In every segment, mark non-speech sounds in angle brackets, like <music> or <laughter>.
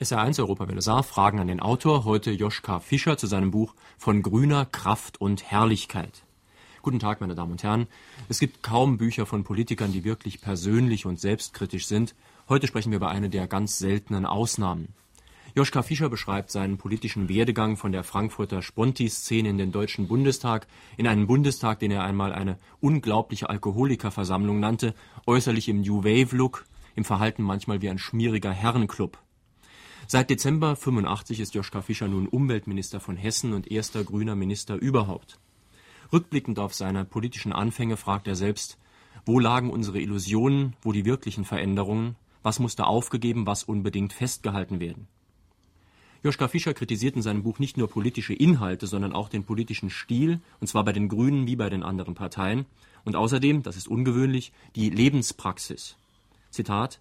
SR1 Europawelle Saar Fragen an den Autor, heute Joschka Fischer zu seinem Buch Von grüner Kraft und Herrlichkeit. Guten Tag, meine Damen und Herren. Es gibt kaum Bücher von Politikern, die wirklich persönlich und selbstkritisch sind. Heute sprechen wir über eine der ganz seltenen Ausnahmen. Joschka Fischer beschreibt seinen politischen Werdegang von der Frankfurter Sponti-Szene in den Deutschen Bundestag, in einen Bundestag, den er einmal eine unglaubliche Alkoholikerversammlung nannte, äußerlich im New Wave-Look, im Verhalten manchmal wie ein schmieriger Herrenclub. Seit Dezember 85 ist Joschka Fischer nun Umweltminister von Hessen und erster grüner Minister überhaupt. Rückblickend auf seine politischen Anfänge fragt er selbst, wo lagen unsere Illusionen, wo die wirklichen Veränderungen, was musste aufgegeben, was unbedingt festgehalten werden. Joschka Fischer kritisiert in seinem Buch nicht nur politische Inhalte, sondern auch den politischen Stil, und zwar bei den Grünen wie bei den anderen Parteien, und außerdem, das ist ungewöhnlich, die Lebenspraxis. Zitat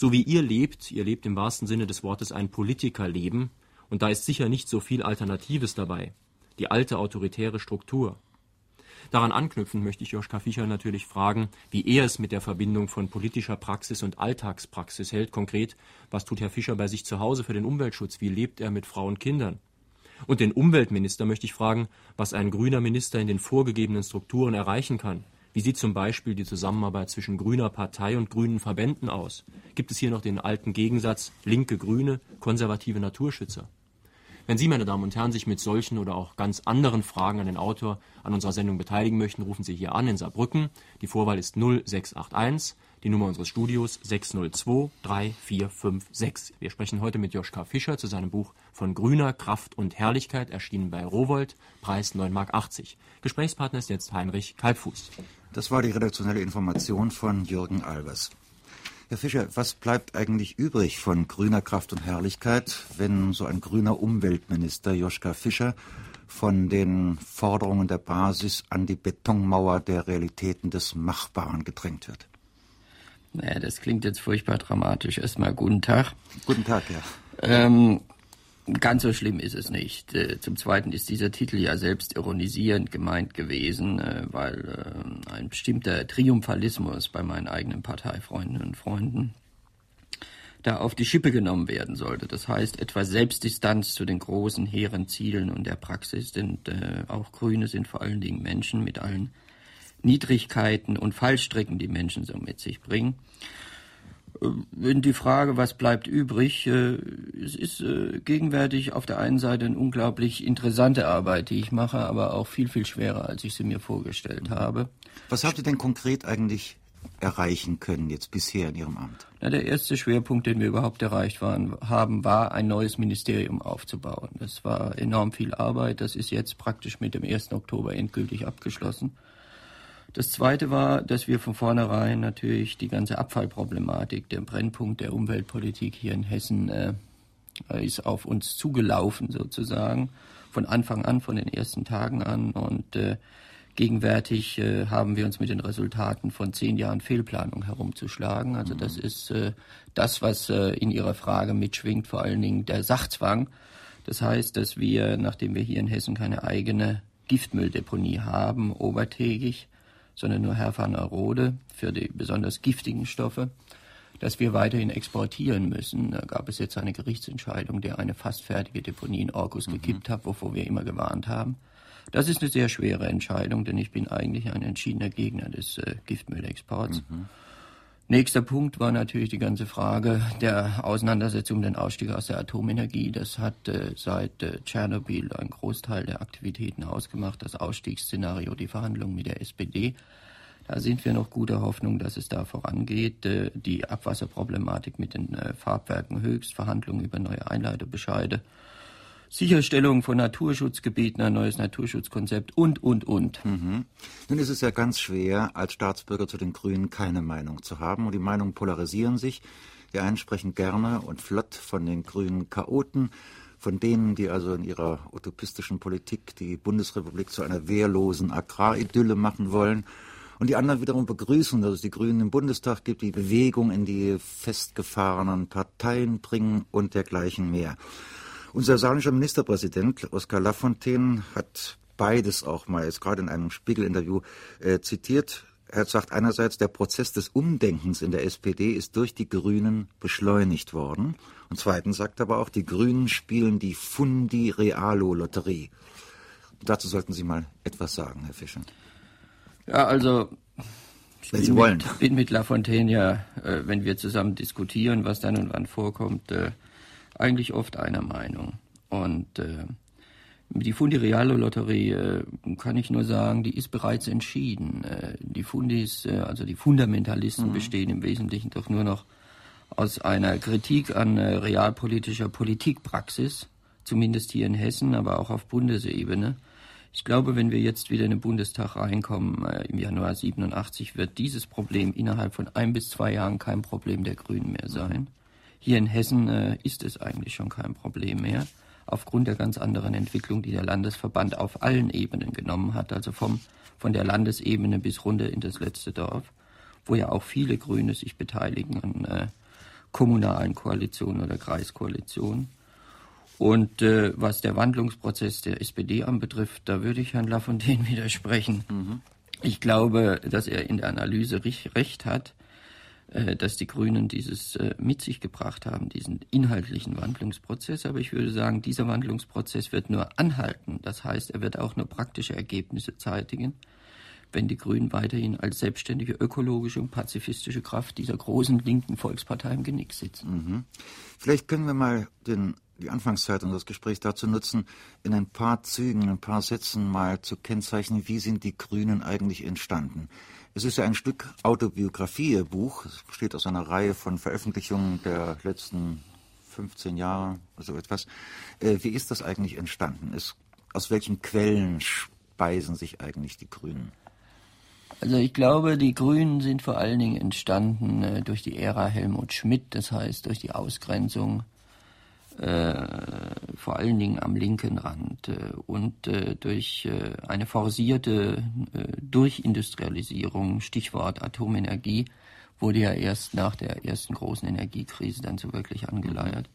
so wie ihr lebt, ihr lebt im wahrsten Sinne des Wortes ein Politikerleben, und da ist sicher nicht so viel Alternatives dabei. Die alte autoritäre Struktur. Daran anknüpfend möchte ich Joschka Fischer natürlich fragen, wie er es mit der Verbindung von politischer Praxis und Alltagspraxis hält. Konkret, was tut Herr Fischer bei sich zu Hause für den Umweltschutz? Wie lebt er mit Frau und Kindern? Und den Umweltminister möchte ich fragen, was ein grüner Minister in den vorgegebenen Strukturen erreichen kann. Wie sieht zum Beispiel die Zusammenarbeit zwischen grüner Partei und grünen Verbänden aus? Gibt es hier noch den alten Gegensatz linke Grüne, konservative Naturschützer? Wenn Sie, meine Damen und Herren, sich mit solchen oder auch ganz anderen Fragen an den Autor an unserer Sendung beteiligen möchten, rufen Sie hier an in Saarbrücken. Die Vorwahl ist 0681 die Nummer unseres Studios 602 3456. Wir sprechen heute mit Joschka Fischer zu seinem Buch Von grüner Kraft und Herrlichkeit, erschienen bei Rowold, Preis 9,80 Mark. Gesprächspartner ist jetzt Heinrich Kalbfuß. Das war die redaktionelle Information von Jürgen Albers. Herr Fischer, was bleibt eigentlich übrig von grüner Kraft und Herrlichkeit, wenn so ein grüner Umweltminister Joschka Fischer von den Forderungen der Basis an die Betonmauer der Realitäten des Machbaren gedrängt wird? Naja, das klingt jetzt furchtbar dramatisch. Erstmal guten Tag. Guten Tag, ja. Ähm, ganz so schlimm ist es nicht. Äh, zum Zweiten ist dieser Titel ja selbst ironisierend gemeint gewesen, äh, weil äh, ein bestimmter Triumphalismus bei meinen eigenen Parteifreunden und Freunden da auf die Schippe genommen werden sollte. Das heißt, etwas Selbstdistanz zu den großen, hehren Zielen und der Praxis, denn auch Grüne sind vor allen Dingen Menschen mit allen Niedrigkeiten und Fallstricken, die Menschen so mit sich bringen. Wenn äh, die Frage, was bleibt übrig, äh, es ist äh, gegenwärtig auf der einen Seite eine unglaublich interessante Arbeit, die ich mache, aber auch viel, viel schwerer, als ich sie mir vorgestellt habe. Was habt ihr denn konkret eigentlich erreichen können jetzt bisher in Ihrem Amt? Na, der erste Schwerpunkt, den wir überhaupt erreicht waren, haben, war ein neues Ministerium aufzubauen. Das war enorm viel Arbeit. Das ist jetzt praktisch mit dem 1. Oktober endgültig abgeschlossen. Das Zweite war, dass wir von vornherein natürlich die ganze Abfallproblematik, der Brennpunkt der Umweltpolitik hier in Hessen, äh, ist auf uns zugelaufen sozusagen, von Anfang an, von den ersten Tagen an. Und äh, gegenwärtig äh, haben wir uns mit den Resultaten von zehn Jahren Fehlplanung herumzuschlagen. Also das mhm. ist äh, das, was äh, in Ihrer Frage mitschwingt, vor allen Dingen der Sachzwang. Das heißt, dass wir, nachdem wir hier in Hessen keine eigene Giftmülldeponie haben, obertägig, sondern nur Herr van Rode für die besonders giftigen Stoffe, dass wir weiterhin exportieren müssen. Da gab es jetzt eine Gerichtsentscheidung, der eine fast fertige Deponie in Orkus mhm. gekippt hat, wovor wir immer gewarnt haben. Das ist eine sehr schwere Entscheidung, denn ich bin eigentlich ein entschiedener Gegner des äh, Giftmüllexports. Mhm. Nächster Punkt war natürlich die ganze Frage der Auseinandersetzung um den Ausstieg aus der Atomenergie. Das hat äh, seit äh, Tschernobyl einen Großteil der Aktivitäten ausgemacht. Das Ausstiegsszenario, die Verhandlungen mit der SPD. Da sind wir noch guter Hoffnung, dass es da vorangeht. Äh, die Abwasserproblematik mit den äh, Farbwerken höchst, Verhandlungen über neue Einleitebescheide. Sicherstellung von Naturschutzgebieten, ein neues Naturschutzkonzept und, und, und. Mhm. Nun ist es ja ganz schwer, als Staatsbürger zu den Grünen keine Meinung zu haben. Und die Meinungen polarisieren sich. Die einen sprechen gerne und flott von den grünen Chaoten, von denen, die also in ihrer utopistischen Politik die Bundesrepublik zu einer wehrlosen Agraridylle machen wollen. Und die anderen wiederum begrüßen, dass es die Grünen im Bundestag gibt, die Bewegung in die festgefahrenen Parteien bringen und dergleichen mehr. Unser saarländischer Ministerpräsident Oskar Lafontaine hat beides auch mal jetzt gerade in einem Spiegel-Interview äh, zitiert. Er sagt einerseits, der Prozess des Umdenkens in der SPD ist durch die Grünen beschleunigt worden. Und zweitens sagt er aber auch, die Grünen spielen die Fundi Realo Lotterie. Dazu sollten Sie mal etwas sagen, Herr Fischer. Ja, also ich wenn Sie wollen. Mit, bin mit Lafontaine ja, äh, wenn wir zusammen diskutieren, was dann und wann vorkommt, äh, eigentlich oft einer Meinung. Und äh, die Fundi Realo Lotterie äh, kann ich nur sagen, die ist bereits entschieden. Äh, die Fundis, äh, also die Fundamentalisten, mhm. bestehen im Wesentlichen doch nur noch aus einer Kritik an äh, realpolitischer Politikpraxis, zumindest hier in Hessen, aber auch auf Bundesebene. Ich glaube, wenn wir jetzt wieder in den Bundestag reinkommen äh, im Januar 87, wird dieses Problem innerhalb von ein bis zwei Jahren kein Problem der Grünen mehr sein. Hier in Hessen äh, ist es eigentlich schon kein Problem mehr, aufgrund der ganz anderen Entwicklung, die der Landesverband auf allen Ebenen genommen hat, also vom, von der Landesebene bis runter in das letzte Dorf, wo ja auch viele Grüne sich beteiligen an äh, kommunalen Koalitionen oder Kreiskoalitionen. Und äh, was der Wandlungsprozess der SPD anbetrifft, da würde ich Herrn Lafontaine <laughs> widersprechen. Mhm. Ich glaube, dass er in der Analyse recht hat, dass die Grünen dieses äh, mit sich gebracht haben, diesen inhaltlichen Wandlungsprozess. Aber ich würde sagen, dieser Wandlungsprozess wird nur anhalten. Das heißt, er wird auch nur praktische Ergebnisse zeitigen, wenn die Grünen weiterhin als selbstständige ökologische und pazifistische Kraft dieser großen linken Volkspartei im Genick sitzen. Mhm. Vielleicht können wir mal den die Anfangszeit unseres Gesprächs dazu nutzen, in ein paar Zügen, ein paar Sätzen mal zu kennzeichnen, wie sind die Grünen eigentlich entstanden. Es ist ja ein Stück Autobiografie, Ihr Buch. Es besteht aus einer Reihe von Veröffentlichungen der letzten 15 Jahre, so etwas. Äh, wie ist das eigentlich entstanden? Es, aus welchen Quellen speisen sich eigentlich die Grünen? Also ich glaube, die Grünen sind vor allen Dingen entstanden äh, durch die Ära Helmut Schmidt, das heißt durch die Ausgrenzung äh, vor allen Dingen am linken Rand äh, und äh, durch äh, eine forcierte äh, Durchindustrialisierung, Stichwort Atomenergie, wurde ja erst nach der ersten großen Energiekrise dann so wirklich angeleiert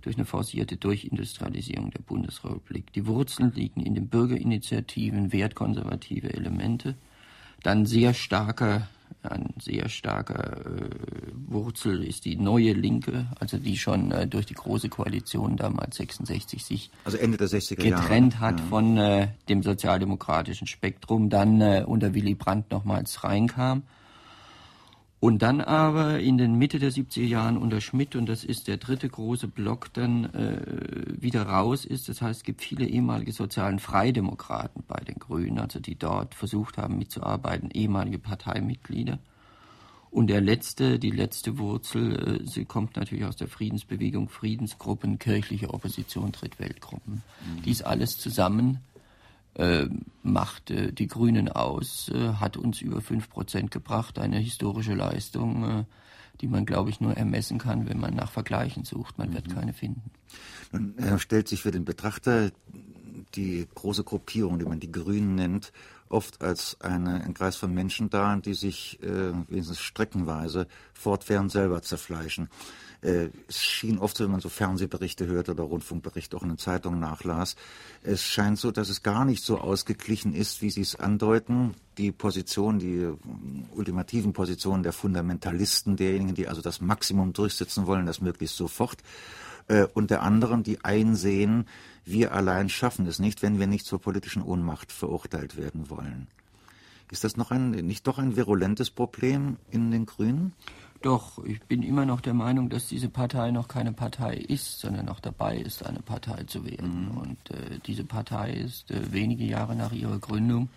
durch eine forcierte Durchindustrialisierung der Bundesrepublik. Die Wurzeln liegen in den Bürgerinitiativen, wertkonservative Elemente, dann sehr starker ein sehr starker äh, Wurzel ist die neue Linke, also die schon äh, durch die große Koalition damals 66 sich also Ende der 60er getrennt hat ja. von äh, dem sozialdemokratischen Spektrum, dann äh, unter Willy Brandt nochmals reinkam und dann aber in den Mitte der 70er Jahren unter Schmidt, und das ist der dritte große Block, dann äh, wieder raus ist. Das heißt, es gibt viele ehemalige sozialen Freidemokraten bei den Grünen, also die dort versucht haben mitzuarbeiten, ehemalige Parteimitglieder. Und der letzte, die letzte Wurzel, äh, sie kommt natürlich aus der Friedensbewegung, Friedensgruppen, kirchliche Opposition, Drittweltgruppen. Mhm. Dies alles zusammen äh, macht äh, die Grünen aus, äh, hat uns über fünf Prozent gebracht, eine historische Leistung, äh, die man, glaube ich, nur ermessen kann, wenn man nach Vergleichen sucht. Man mhm. wird keine finden. Nun äh, stellt sich für den Betrachter die große Gruppierung, die man die Grünen nennt, oft als eine, ein Kreis von Menschen dar, die sich äh, wenigstens streckenweise fortwährend selber zerfleischen. Es schien oft so, wenn man so Fernsehberichte hört oder Rundfunkberichte auch in den Zeitungen nachlas, es scheint so, dass es gar nicht so ausgeglichen ist, wie Sie es andeuten. Die Position, die ultimativen Positionen der Fundamentalisten, derjenigen, die also das Maximum durchsetzen wollen, das möglichst sofort, äh, und der anderen, die einsehen, wir allein schaffen es nicht, wenn wir nicht zur politischen Ohnmacht verurteilt werden wollen. Ist das noch ein, nicht doch ein virulentes Problem in den Grünen? Doch, ich bin immer noch der Meinung, dass diese Partei noch keine Partei ist, sondern noch dabei ist, eine Partei zu werden. Mhm. Und äh, diese Partei ist äh, wenige Jahre nach ihrer Gründung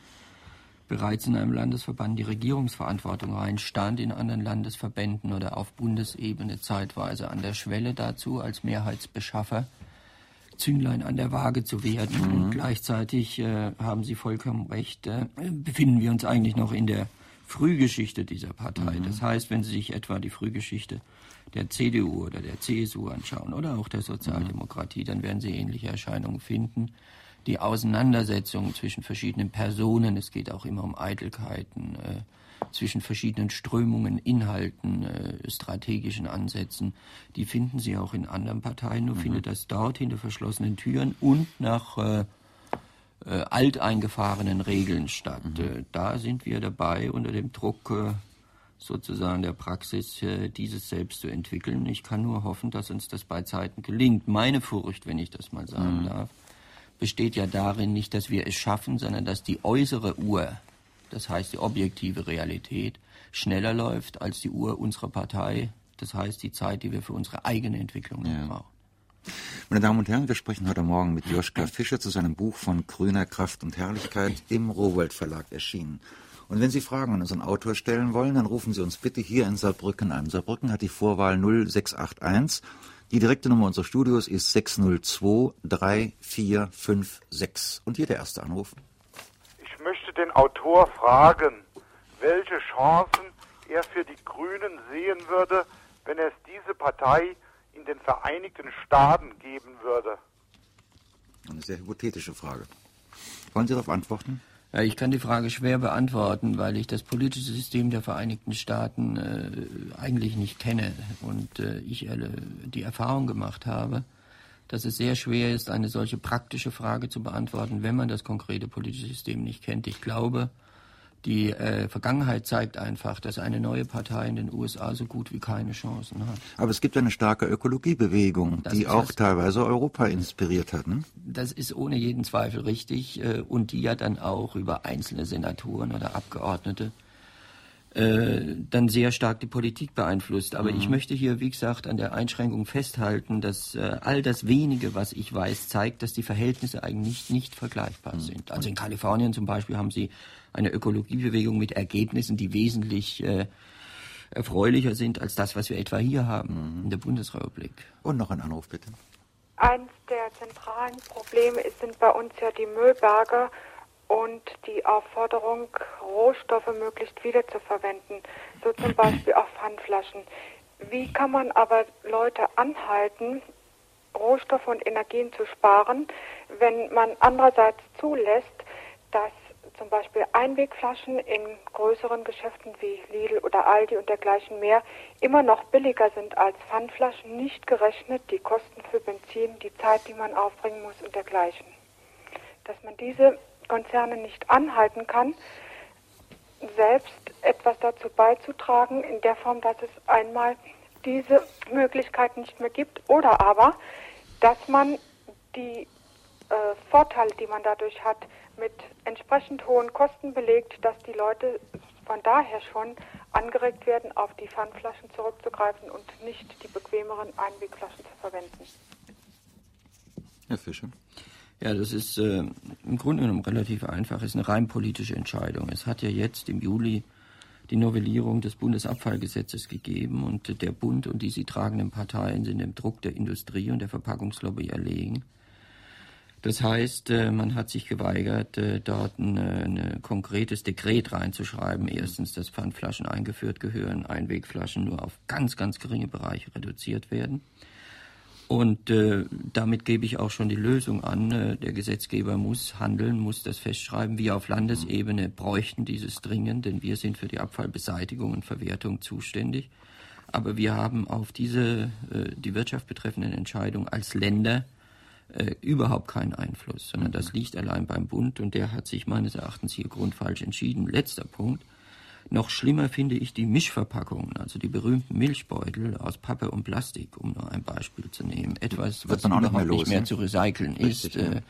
bereits in einem Landesverband die Regierungsverantwortung rein, stand in anderen Landesverbänden oder auf Bundesebene zeitweise an der Schwelle dazu, als Mehrheitsbeschaffer Zünglein an der Waage zu werden. Mhm. Und gleichzeitig äh, haben Sie vollkommen recht, äh, befinden wir uns eigentlich noch in der Frühgeschichte dieser Partei. Mhm. Das heißt, wenn Sie sich etwa die Frühgeschichte der CDU oder der CSU anschauen oder auch der Sozialdemokratie, dann werden Sie ähnliche Erscheinungen finden. Die Auseinandersetzungen zwischen verschiedenen Personen, es geht auch immer um Eitelkeiten, äh, zwischen verschiedenen Strömungen, Inhalten, äh, strategischen Ansätzen, die finden Sie auch in anderen Parteien, nur mhm. findet das dort hinter verschlossenen Türen und nach äh, äh, alteingefahrenen Regeln statt. Mhm. Äh, da sind wir dabei, unter dem Druck äh, sozusagen der Praxis, äh, dieses selbst zu entwickeln. Ich kann nur hoffen, dass uns das bei Zeiten gelingt. Meine Furcht, wenn ich das mal sagen mhm. darf, besteht ja darin nicht, dass wir es schaffen, sondern dass die äußere Uhr, das heißt die objektive Realität, schneller läuft als die Uhr unserer Partei, das heißt die Zeit, die wir für unsere eigene Entwicklung ja. brauchen. Meine Damen und Herren, wir sprechen heute Morgen mit Joschka Fischer zu seinem Buch von Grüner Kraft und Herrlichkeit im Rowold Verlag erschienen. Und wenn Sie Fragen an unseren Autor stellen wollen, dann rufen Sie uns bitte hier in Saarbrücken an. Saarbrücken hat die Vorwahl 0681. Die direkte Nummer unseres Studios ist 602 3456. Und hier der erste Anruf. Ich möchte den Autor fragen, welche Chancen er für die Grünen sehen würde, wenn es diese Partei in den Vereinigten Staaten geben würde? Eine sehr hypothetische Frage. Wollen Sie darauf antworten? Ja, ich kann die Frage schwer beantworten, weil ich das politische System der Vereinigten Staaten äh, eigentlich nicht kenne und äh, ich äh, die Erfahrung gemacht habe, dass es sehr schwer ist, eine solche praktische Frage zu beantworten, wenn man das konkrete politische System nicht kennt. Ich glaube, die äh, Vergangenheit zeigt einfach, dass eine neue Partei in den USA so gut wie keine Chancen hat. Aber es gibt eine starke Ökologiebewegung, das die auch teilweise Europa inspiriert hat. Ne? Das ist ohne jeden Zweifel richtig äh, und die ja dann auch über einzelne Senatoren oder Abgeordnete äh, dann sehr stark die Politik beeinflusst. Aber mhm. ich möchte hier, wie gesagt, an der Einschränkung festhalten, dass äh, all das wenige, was ich weiß, zeigt, dass die Verhältnisse eigentlich nicht, vergleichbar mhm. sind. Also in Kalifornien zum Beispiel haben sie eine Ökologiebewegung mit Ergebnissen, die wesentlich äh, erfreulicher sind als das, was wir etwa hier haben mhm. in der Bundesrepublik. Und noch ein Anruf bitte. Eins der zentralen Probleme sind bei uns ja die Müllberge und die Aufforderung, Rohstoffe möglichst wiederzuverwenden, so zum <clears throat> Beispiel auch Pfandflaschen. Wie kann man aber Leute anhalten, Rohstoffe und Energien zu sparen, wenn man andererseits zulässt, dass zum Beispiel Einwegflaschen in größeren Geschäften wie Lidl oder Aldi und dergleichen mehr immer noch billiger sind als Pfandflaschen, nicht gerechnet die Kosten für Benzin, die Zeit, die man aufbringen muss und dergleichen. Dass man diese Konzerne nicht anhalten kann, selbst etwas dazu beizutragen, in der Form, dass es einmal diese Möglichkeit nicht mehr gibt, oder aber, dass man die äh, Vorteile, die man dadurch hat, mit entsprechend hohen Kosten belegt, dass die Leute von daher schon angeregt werden, auf die Pfandflaschen zurückzugreifen und nicht die bequemeren Einwegflaschen zu verwenden. Herr Fischer. Ja, das ist äh, im Grunde genommen relativ einfach. Es ist eine rein politische Entscheidung. Es hat ja jetzt im Juli die Novellierung des Bundesabfallgesetzes gegeben und der Bund und die sie tragenden Parteien sind dem Druck der Industrie und der Verpackungslobby erlegen. Das heißt, äh, man hat sich geweigert, äh, dort ein, ein konkretes Dekret reinzuschreiben. Erstens, dass Pfandflaschen eingeführt gehören, Einwegflaschen nur auf ganz, ganz geringe Bereiche reduziert werden. Und äh, damit gebe ich auch schon die Lösung an. Äh, der Gesetzgeber muss handeln, muss das festschreiben. Wir auf Landesebene bräuchten dieses dringend, denn wir sind für die Abfallbeseitigung und Verwertung zuständig. Aber wir haben auf diese äh, die Wirtschaft betreffenden Entscheidungen als Länder äh, überhaupt keinen Einfluss, sondern das liegt allein beim Bund und der hat sich meines Erachtens hier grundfalsch entschieden. Letzter Punkt. Noch schlimmer finde ich die Mischverpackungen, also die berühmten Milchbeutel aus Pappe und Plastik, um nur ein Beispiel zu nehmen. Etwas, was überhaupt nicht, los, nicht mehr ne? zu recyceln Richtig, ist. Ja. Äh,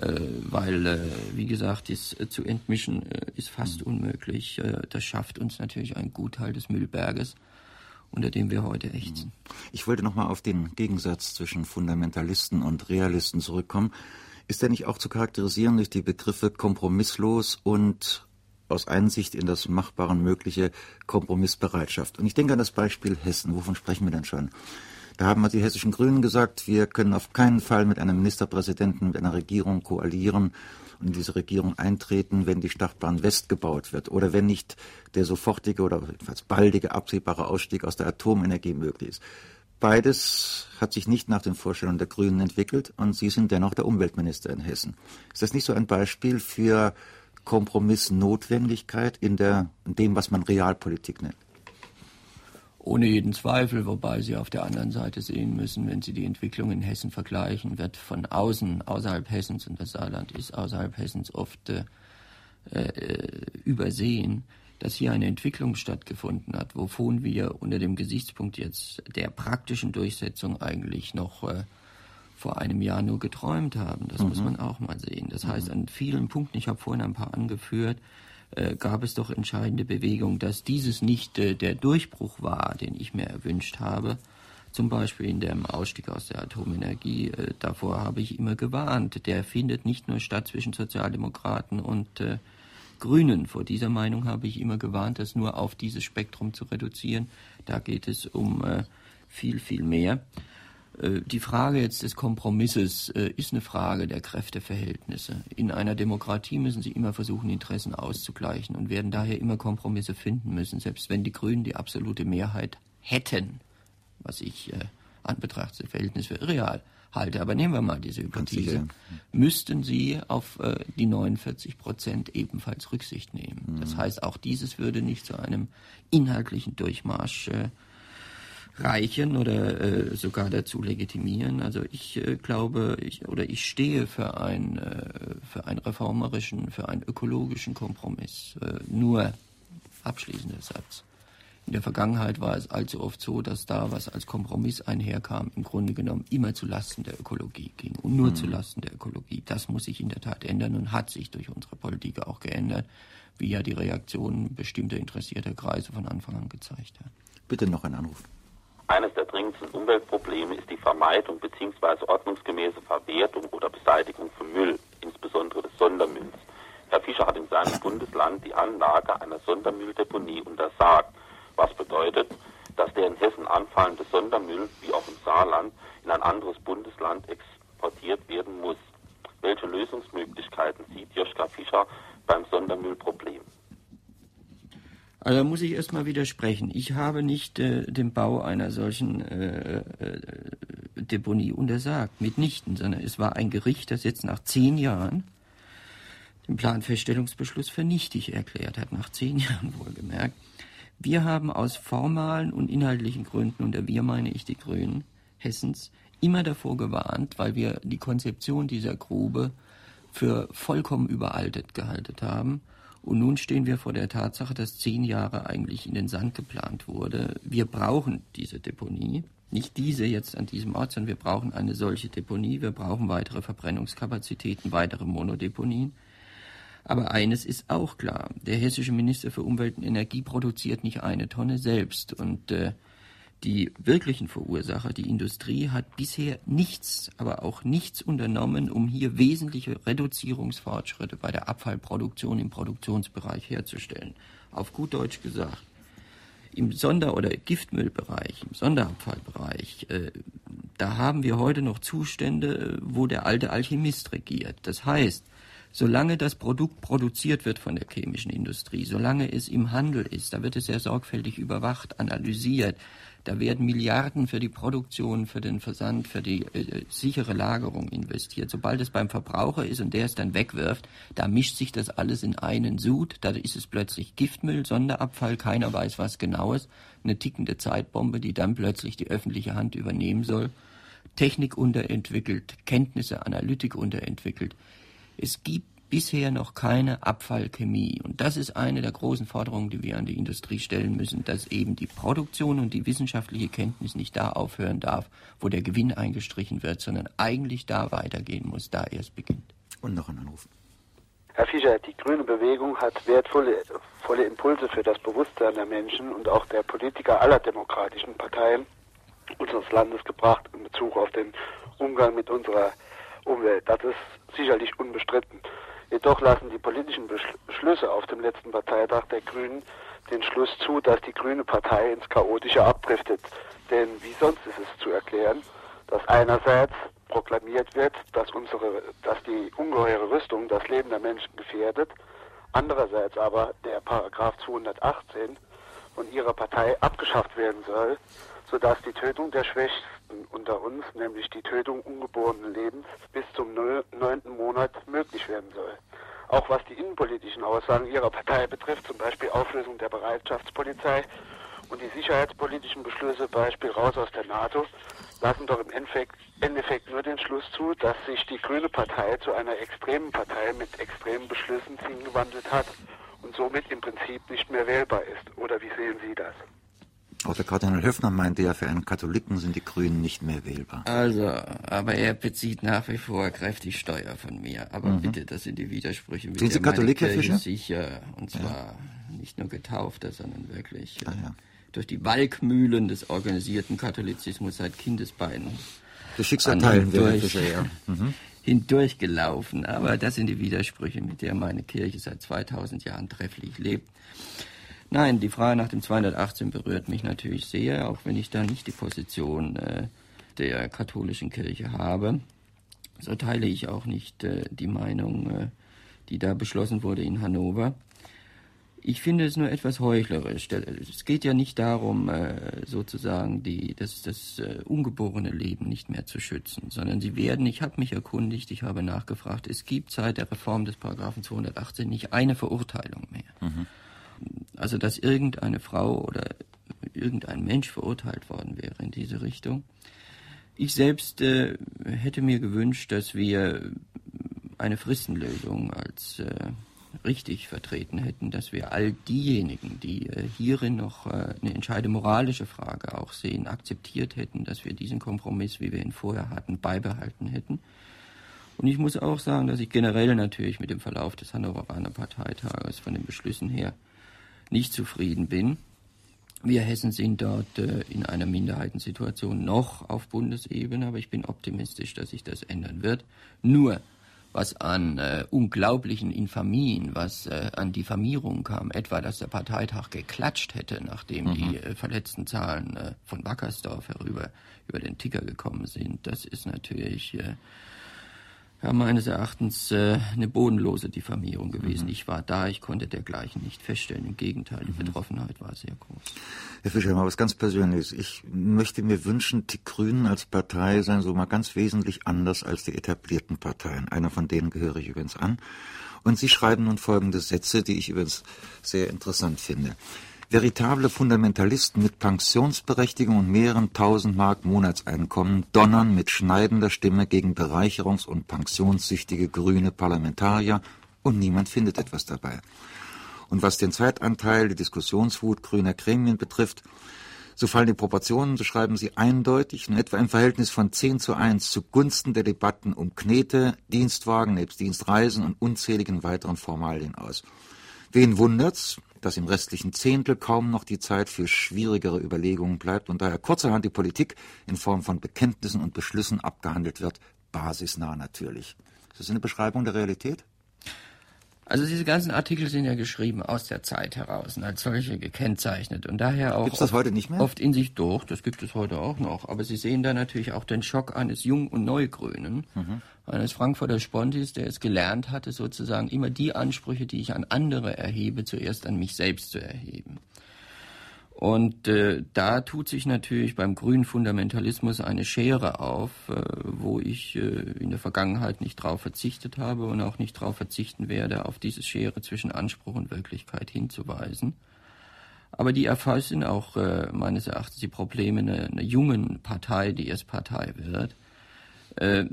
äh, weil, äh, wie gesagt, das äh, zu entmischen äh, ist fast mhm. unmöglich. Äh, das schafft uns natürlich einen Gutteil des Müllberges, unter dem wir heute ächzen. Mhm. Ich wollte nochmal auf den Gegensatz zwischen Fundamentalisten und Realisten zurückkommen. Ist der nicht auch zu charakterisieren durch die Begriffe kompromisslos und aus Einsicht in das Machbare Mögliche Kompromissbereitschaft. Und ich denke an das Beispiel Hessen. Wovon sprechen wir denn schon? Da haben die hessischen Grünen gesagt, wir können auf keinen Fall mit einem Ministerpräsidenten, mit einer Regierung koalieren und in diese Regierung eintreten, wenn die Stadtbahn West gebaut wird oder wenn nicht der sofortige oder jedenfalls baldige absehbare Ausstieg aus der Atomenergie möglich ist. Beides hat sich nicht nach den Vorstellungen der Grünen entwickelt und Sie sind dennoch der Umweltminister in Hessen. Ist das nicht so ein Beispiel für Kompromissnotwendigkeit in, der, in dem, was man Realpolitik nennt? Ohne jeden Zweifel, wobei Sie auf der anderen Seite sehen müssen, wenn Sie die Entwicklung in Hessen vergleichen, wird von außen, außerhalb Hessens, und das Saarland ist außerhalb Hessens oft äh, äh, übersehen, dass hier eine Entwicklung stattgefunden hat, wovon wir unter dem Gesichtspunkt jetzt der praktischen Durchsetzung eigentlich noch äh, vor einem Jahr nur geträumt haben. Das mhm. muss man auch mal sehen. Das mhm. heißt, an vielen Punkten, ich habe vorhin ein paar angeführt, äh, gab es doch entscheidende Bewegungen, dass dieses nicht äh, der Durchbruch war, den ich mir erwünscht habe. Zum Beispiel in dem Ausstieg aus der Atomenergie. Äh, davor habe ich immer gewarnt. Der findet nicht nur statt zwischen Sozialdemokraten und äh, Grünen. Vor dieser Meinung habe ich immer gewarnt, das nur auf dieses Spektrum zu reduzieren. Da geht es um äh, viel, viel mehr. Äh, die Frage jetzt des Kompromisses äh, ist eine Frage der Kräfteverhältnisse. In einer Demokratie müssen Sie immer versuchen, Interessen auszugleichen und werden daher immer Kompromisse finden müssen, selbst wenn die Grünen die absolute Mehrheit hätten, was ich äh, an Betracht des Verhältnisses für irreal halte. Aber nehmen wir mal diese Hypothese. Müssten Sie auf äh, die 49 Prozent ebenfalls Rücksicht nehmen. Mhm. Das heißt, auch dieses würde nicht zu einem inhaltlichen Durchmarsch äh, reichen oder äh, sogar dazu legitimieren. Also ich äh, glaube, ich, oder ich stehe für, ein, äh, für einen reformerischen, für einen ökologischen Kompromiss. Äh, nur abschließender Satz. In der Vergangenheit war es allzu oft so, dass da, was als Kompromiss einherkam, im Grunde genommen immer zu Lasten der Ökologie ging und nur mhm. zu Lasten der Ökologie. Das muss sich in der Tat ändern und hat sich durch unsere Politik auch geändert, wie ja die Reaktionen bestimmter interessierter Kreise von Anfang an gezeigt haben. Bitte noch ein Anruf. Eines der dringendsten Umweltprobleme ist die Vermeidung bzw. ordnungsgemäße Verwertung oder Beseitigung von Müll, insbesondere des Sondermülls. Herr Fischer hat in seinem Bundesland die Anlage einer Sondermülldeponie untersagt, was bedeutet, dass der in Hessen anfallende Sondermüll, wie auch im Saarland, in ein anderes Bundesland exportiert werden muss. Welche Lösungsmöglichkeiten sieht Joschka Fischer beim Sondermüllproblem? Also da muss ich erstmal widersprechen. Ich habe nicht äh, den Bau einer solchen äh, äh, Deponie untersagt, mitnichten, sondern es war ein Gericht, das jetzt nach zehn Jahren den Planfeststellungsbeschluss für nichtig erklärt hat, nach zehn Jahren <laughs> wohlgemerkt. Wir haben aus formalen und inhaltlichen Gründen, und wir meine ich die Grünen Hessens, immer davor gewarnt, weil wir die Konzeption dieser Grube für vollkommen überaltet gehalten haben und nun stehen wir vor der Tatsache, dass zehn Jahre eigentlich in den Sand geplant wurde. Wir brauchen diese Deponie. Nicht diese jetzt an diesem Ort, sondern wir brauchen eine solche Deponie. Wir brauchen weitere Verbrennungskapazitäten, weitere Monodeponien. Aber eines ist auch klar. Der hessische Minister für Umwelt und Energie produziert nicht eine Tonne selbst. Und äh, die wirklichen Verursacher, die Industrie, hat bisher nichts, aber auch nichts unternommen, um hier wesentliche Reduzierungsfortschritte bei der Abfallproduktion im Produktionsbereich herzustellen. Auf gut Deutsch gesagt, im Sonder- oder Giftmüllbereich, im Sonderabfallbereich, äh, da haben wir heute noch Zustände, wo der alte Alchemist regiert. Das heißt, solange das Produkt produziert wird von der chemischen Industrie, solange es im Handel ist, da wird es sehr sorgfältig überwacht, analysiert, da werden Milliarden für die Produktion, für den Versand, für die äh, sichere Lagerung investiert. Sobald es beim Verbraucher ist und der es dann wegwirft, da mischt sich das alles in einen Sud. Da ist es plötzlich Giftmüll, Sonderabfall, keiner weiß was genaues. Eine tickende Zeitbombe, die dann plötzlich die öffentliche Hand übernehmen soll. Technik unterentwickelt, Kenntnisse, Analytik unterentwickelt. Es gibt bisher noch keine Abfallchemie. Und das ist eine der großen Forderungen, die wir an die Industrie stellen müssen, dass eben die Produktion und die wissenschaftliche Kenntnis nicht da aufhören darf, wo der Gewinn eingestrichen wird, sondern eigentlich da weitergehen muss, da erst beginnt. Und noch ein Anruf. Herr Fischer, die grüne Bewegung hat wertvolle volle Impulse für das Bewusstsein der Menschen und auch der Politiker aller demokratischen Parteien unseres Landes gebracht in Bezug auf den Umgang mit unserer Umwelt. Das ist sicherlich unbestritten. Jedoch lassen die politischen Beschlüsse auf dem letzten Parteitag der Grünen den Schluss zu, dass die Grüne Partei ins Chaotische abdriftet. Denn wie sonst ist es zu erklären, dass einerseits proklamiert wird, dass unsere, dass die ungeheure Rüstung das Leben der Menschen gefährdet, andererseits aber der Paragraph 218 von ihrer Partei abgeschafft werden soll, sodass die Tötung der Schwächsten unter uns, nämlich die Tötung ungeborenen Lebens, bis zum neunten Monat möglich werden soll. Auch was die innenpolitischen Aussagen ihrer Partei betrifft, zum Beispiel Auflösung der Bereitschaftspolizei Und die sicherheitspolitischen Beschlüsse, Beispiel raus aus der NATO, lassen doch im Endeffekt, Endeffekt nur den Schluss zu, dass sich die Grüne Partei zu einer extremen Partei mit extremen Beschlüssen hingewandelt hat und somit im Prinzip nicht mehr wählbar ist. Oder wie sehen Sie das? Auch der Kardinal Höfner meinte ja, für einen Katholiken sind die Grünen nicht mehr wählbar. Also, aber er bezieht nach wie vor kräftig Steuer von mir. Aber mhm. bitte, das sind die Widersprüche. Mit sind Sie Katholik, Herr Fischer? Sicher. Und zwar ja. nicht nur getaufter, sondern wirklich ah, ja. durch die Walkmühlen des organisierten Katholizismus seit Kindesbeinen. Das Schicksal teilen wir, Herr Fischer, ja. <laughs> Mhm. hindurchgelaufen. Aber das sind die Widersprüche, mit der meine Kirche seit 2000 Jahren trefflich lebt. Nein, die Frage nach dem 218 berührt mich natürlich sehr, auch wenn ich da nicht die Position äh, der katholischen Kirche habe. So teile ich auch nicht äh, die Meinung, äh, die da beschlossen wurde in Hannover. Ich finde es nur etwas heuchlerisch. Es geht ja nicht darum, äh, sozusagen die, das, das äh, ungeborene Leben nicht mehr zu schützen, sondern sie werden, ich habe mich erkundigt, ich habe nachgefragt, es gibt seit der Reform des Paragraphen 218 nicht eine Verurteilung mehr. Mhm also dass irgendeine Frau oder irgendein Mensch verurteilt worden wäre in diese Richtung. Ich selbst äh, hätte mir gewünscht, dass wir eine Fristenlösung als äh, richtig vertreten hätten, dass wir all diejenigen, die äh, hierin noch äh, eine entscheidende moralische Frage auch sehen, akzeptiert hätten, dass wir diesen Kompromiss, wie wir ihn vorher hatten, beibehalten hätten. Und ich muss auch sagen, dass ich generell natürlich mit dem Verlauf des Hannoveraner Parteitages von den Beschlüssen her nicht zufrieden bin. Wir Hessen sind dort äh, in einer Minderheitensituation noch auf Bundesebene, aber ich bin optimistisch, dass sich das ändern wird. Nur was an äh, unglaublichen Infamien, was äh, an Diffamierung kam, etwa dass der Parteitag geklatscht hätte, nachdem mhm. die äh, verletzten Zahlen äh, von Wackersdorf herüber über den Ticker gekommen sind, das ist natürlich äh, ja, meines Erachtens äh, eine bodenlose Diffamierung gewesen. Mhm. Ich war da, ich konnte dergleichen nicht feststellen. Im Gegenteil, die mhm. Betroffenheit war sehr groß. Herr Fischer, mal was ganz Persönliches. Ich möchte mir wünschen, die Grünen als Partei seien so mal ganz wesentlich anders als die etablierten Parteien. Einer von denen gehöre ich übrigens an. Und Sie schreiben nun folgende Sätze, die ich übrigens sehr interessant finde. Veritable Fundamentalisten mit Pensionsberechtigung und mehreren tausend Mark Monatseinkommen donnern mit schneidender Stimme gegen bereicherungs- und pensionssüchtige grüne Parlamentarier und niemand findet etwas dabei. Und was den Zeitanteil, die Diskussionswut grüner Gremien betrifft, so fallen die Proportionen, so schreiben sie eindeutig, in etwa im Verhältnis von 10 zu 1 zugunsten der Debatten um Knete, Dienstwagen nebst Dienstreisen und unzähligen weiteren Formalien aus. Wen wundert's, dass im restlichen Zehntel kaum noch die Zeit für schwierigere Überlegungen bleibt und daher kurzerhand die Politik in Form von Bekenntnissen und Beschlüssen abgehandelt wird, basisnah natürlich. Ist das eine Beschreibung der Realität? Also diese ganzen Artikel sind ja geschrieben aus der Zeit heraus und als solche gekennzeichnet und daher auch Gibt's das heute nicht mehr? oft in sich durch, das gibt es heute auch noch, aber Sie sehen da natürlich auch den Schock eines Jung- und Neugrünen, mhm. eines Frankfurter Spontis, der es gelernt hatte, sozusagen immer die Ansprüche, die ich an andere erhebe, zuerst an mich selbst zu erheben. Und äh, da tut sich natürlich beim grünen Fundamentalismus eine Schere auf, äh, wo ich äh, in der Vergangenheit nicht drauf verzichtet habe und auch nicht drauf verzichten werde, auf diese Schere zwischen Anspruch und Wirklichkeit hinzuweisen. Aber die erfassen auch äh, meines Erachtens die Probleme einer, einer jungen Partei, die erst Partei wird. Äh,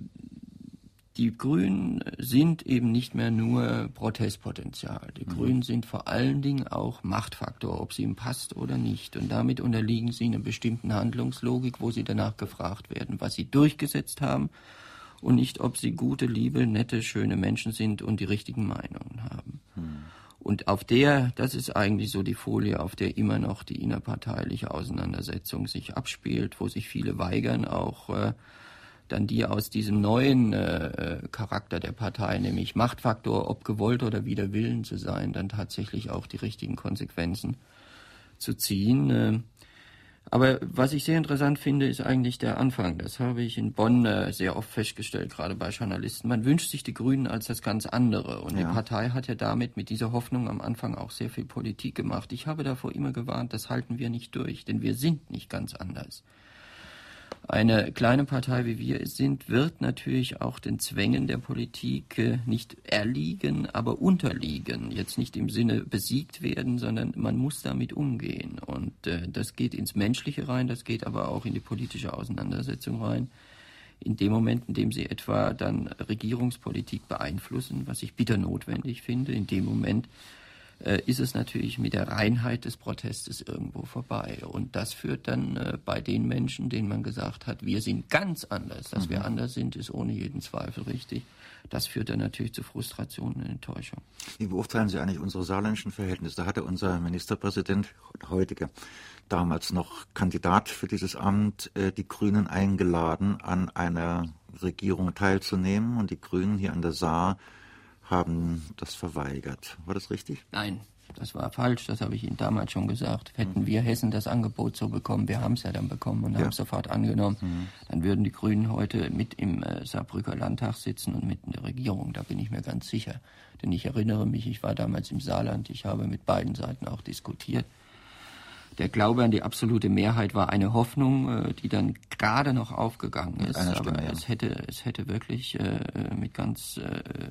die Grünen sind eben nicht mehr nur Protestpotenzial. Die mhm. Grünen sind vor allen Dingen auch Machtfaktor, ob sie ihm passt oder nicht. Und damit unterliegen sie einer bestimmten Handlungslogik, wo sie danach gefragt werden, was sie durchgesetzt haben und nicht, ob sie gute, liebe, nette, schöne Menschen sind und die richtigen Meinungen haben. Mhm. Und auf der, das ist eigentlich so die Folie, auf der immer noch die innerparteiliche Auseinandersetzung sich abspielt, wo sich viele weigern, auch äh, dann die aus diesem neuen äh, äh, Charakter der Partei, nämlich Machtfaktor, ob gewollt oder wider Willen zu sein, dann tatsächlich auch die richtigen Konsequenzen zu ziehen. Äh, aber was ich sehr interessant finde, ist eigentlich der Anfang. Das habe ich in Bonn äh, sehr oft festgestellt, gerade bei Journalisten. Man wünscht sich die Grünen als das ganz andere. Und ja. die Partei hat ja damit mit dieser Hoffnung am Anfang auch sehr viel Politik gemacht. Ich habe davor immer gewarnt, das halten wir nicht durch, denn wir sind nicht ganz anders. Eine kleine Partei wie wir es sind, wird natürlich auch den Zwängen der Politik äh, nicht erliegen, aber unterliegen. Jetzt nicht im Sinne besiegt werden, sondern man muss damit umgehen. Und äh, das geht ins Menschliche rein, das geht aber auch in die politische Auseinandersetzung rein. In dem Moment, in dem sie etwa dann Regierungspolitik beeinflussen, was ich bitter notwendig finde, in dem Moment ist es natürlich mit der Reinheit des Protestes irgendwo vorbei. Und das führt dann äh, bei den Menschen, denen man gesagt hat, wir sind ganz anders, dass mhm. wir anders sind, ist ohne jeden Zweifel richtig. Das führt dann natürlich zu Frustration und Enttäuschung. Wie beurteilen Sie eigentlich unsere saarländischen Verhältnisse? Da hatte unser Ministerpräsident, heutige, damals noch Kandidat für dieses Amt, äh, die Grünen eingeladen, an einer Regierung teilzunehmen. Und die Grünen hier an der Saar haben das verweigert. War das richtig? Nein, das war falsch, das habe ich Ihnen damals schon gesagt. Hätten wir Hessen das Angebot so bekommen, wir haben es ja dann bekommen und ja. haben es sofort angenommen, mhm. dann würden die Grünen heute mit im äh, Saarbrücker Landtag sitzen und mit in der Regierung. Da bin ich mir ganz sicher. Denn ich erinnere mich, ich war damals im Saarland, ich habe mit beiden Seiten auch diskutiert. Der Glaube an die absolute Mehrheit war eine Hoffnung, äh, die dann gerade noch aufgegangen ist. Stimme, aber ja. es hätte, es hätte wirklich äh, mit ganz äh,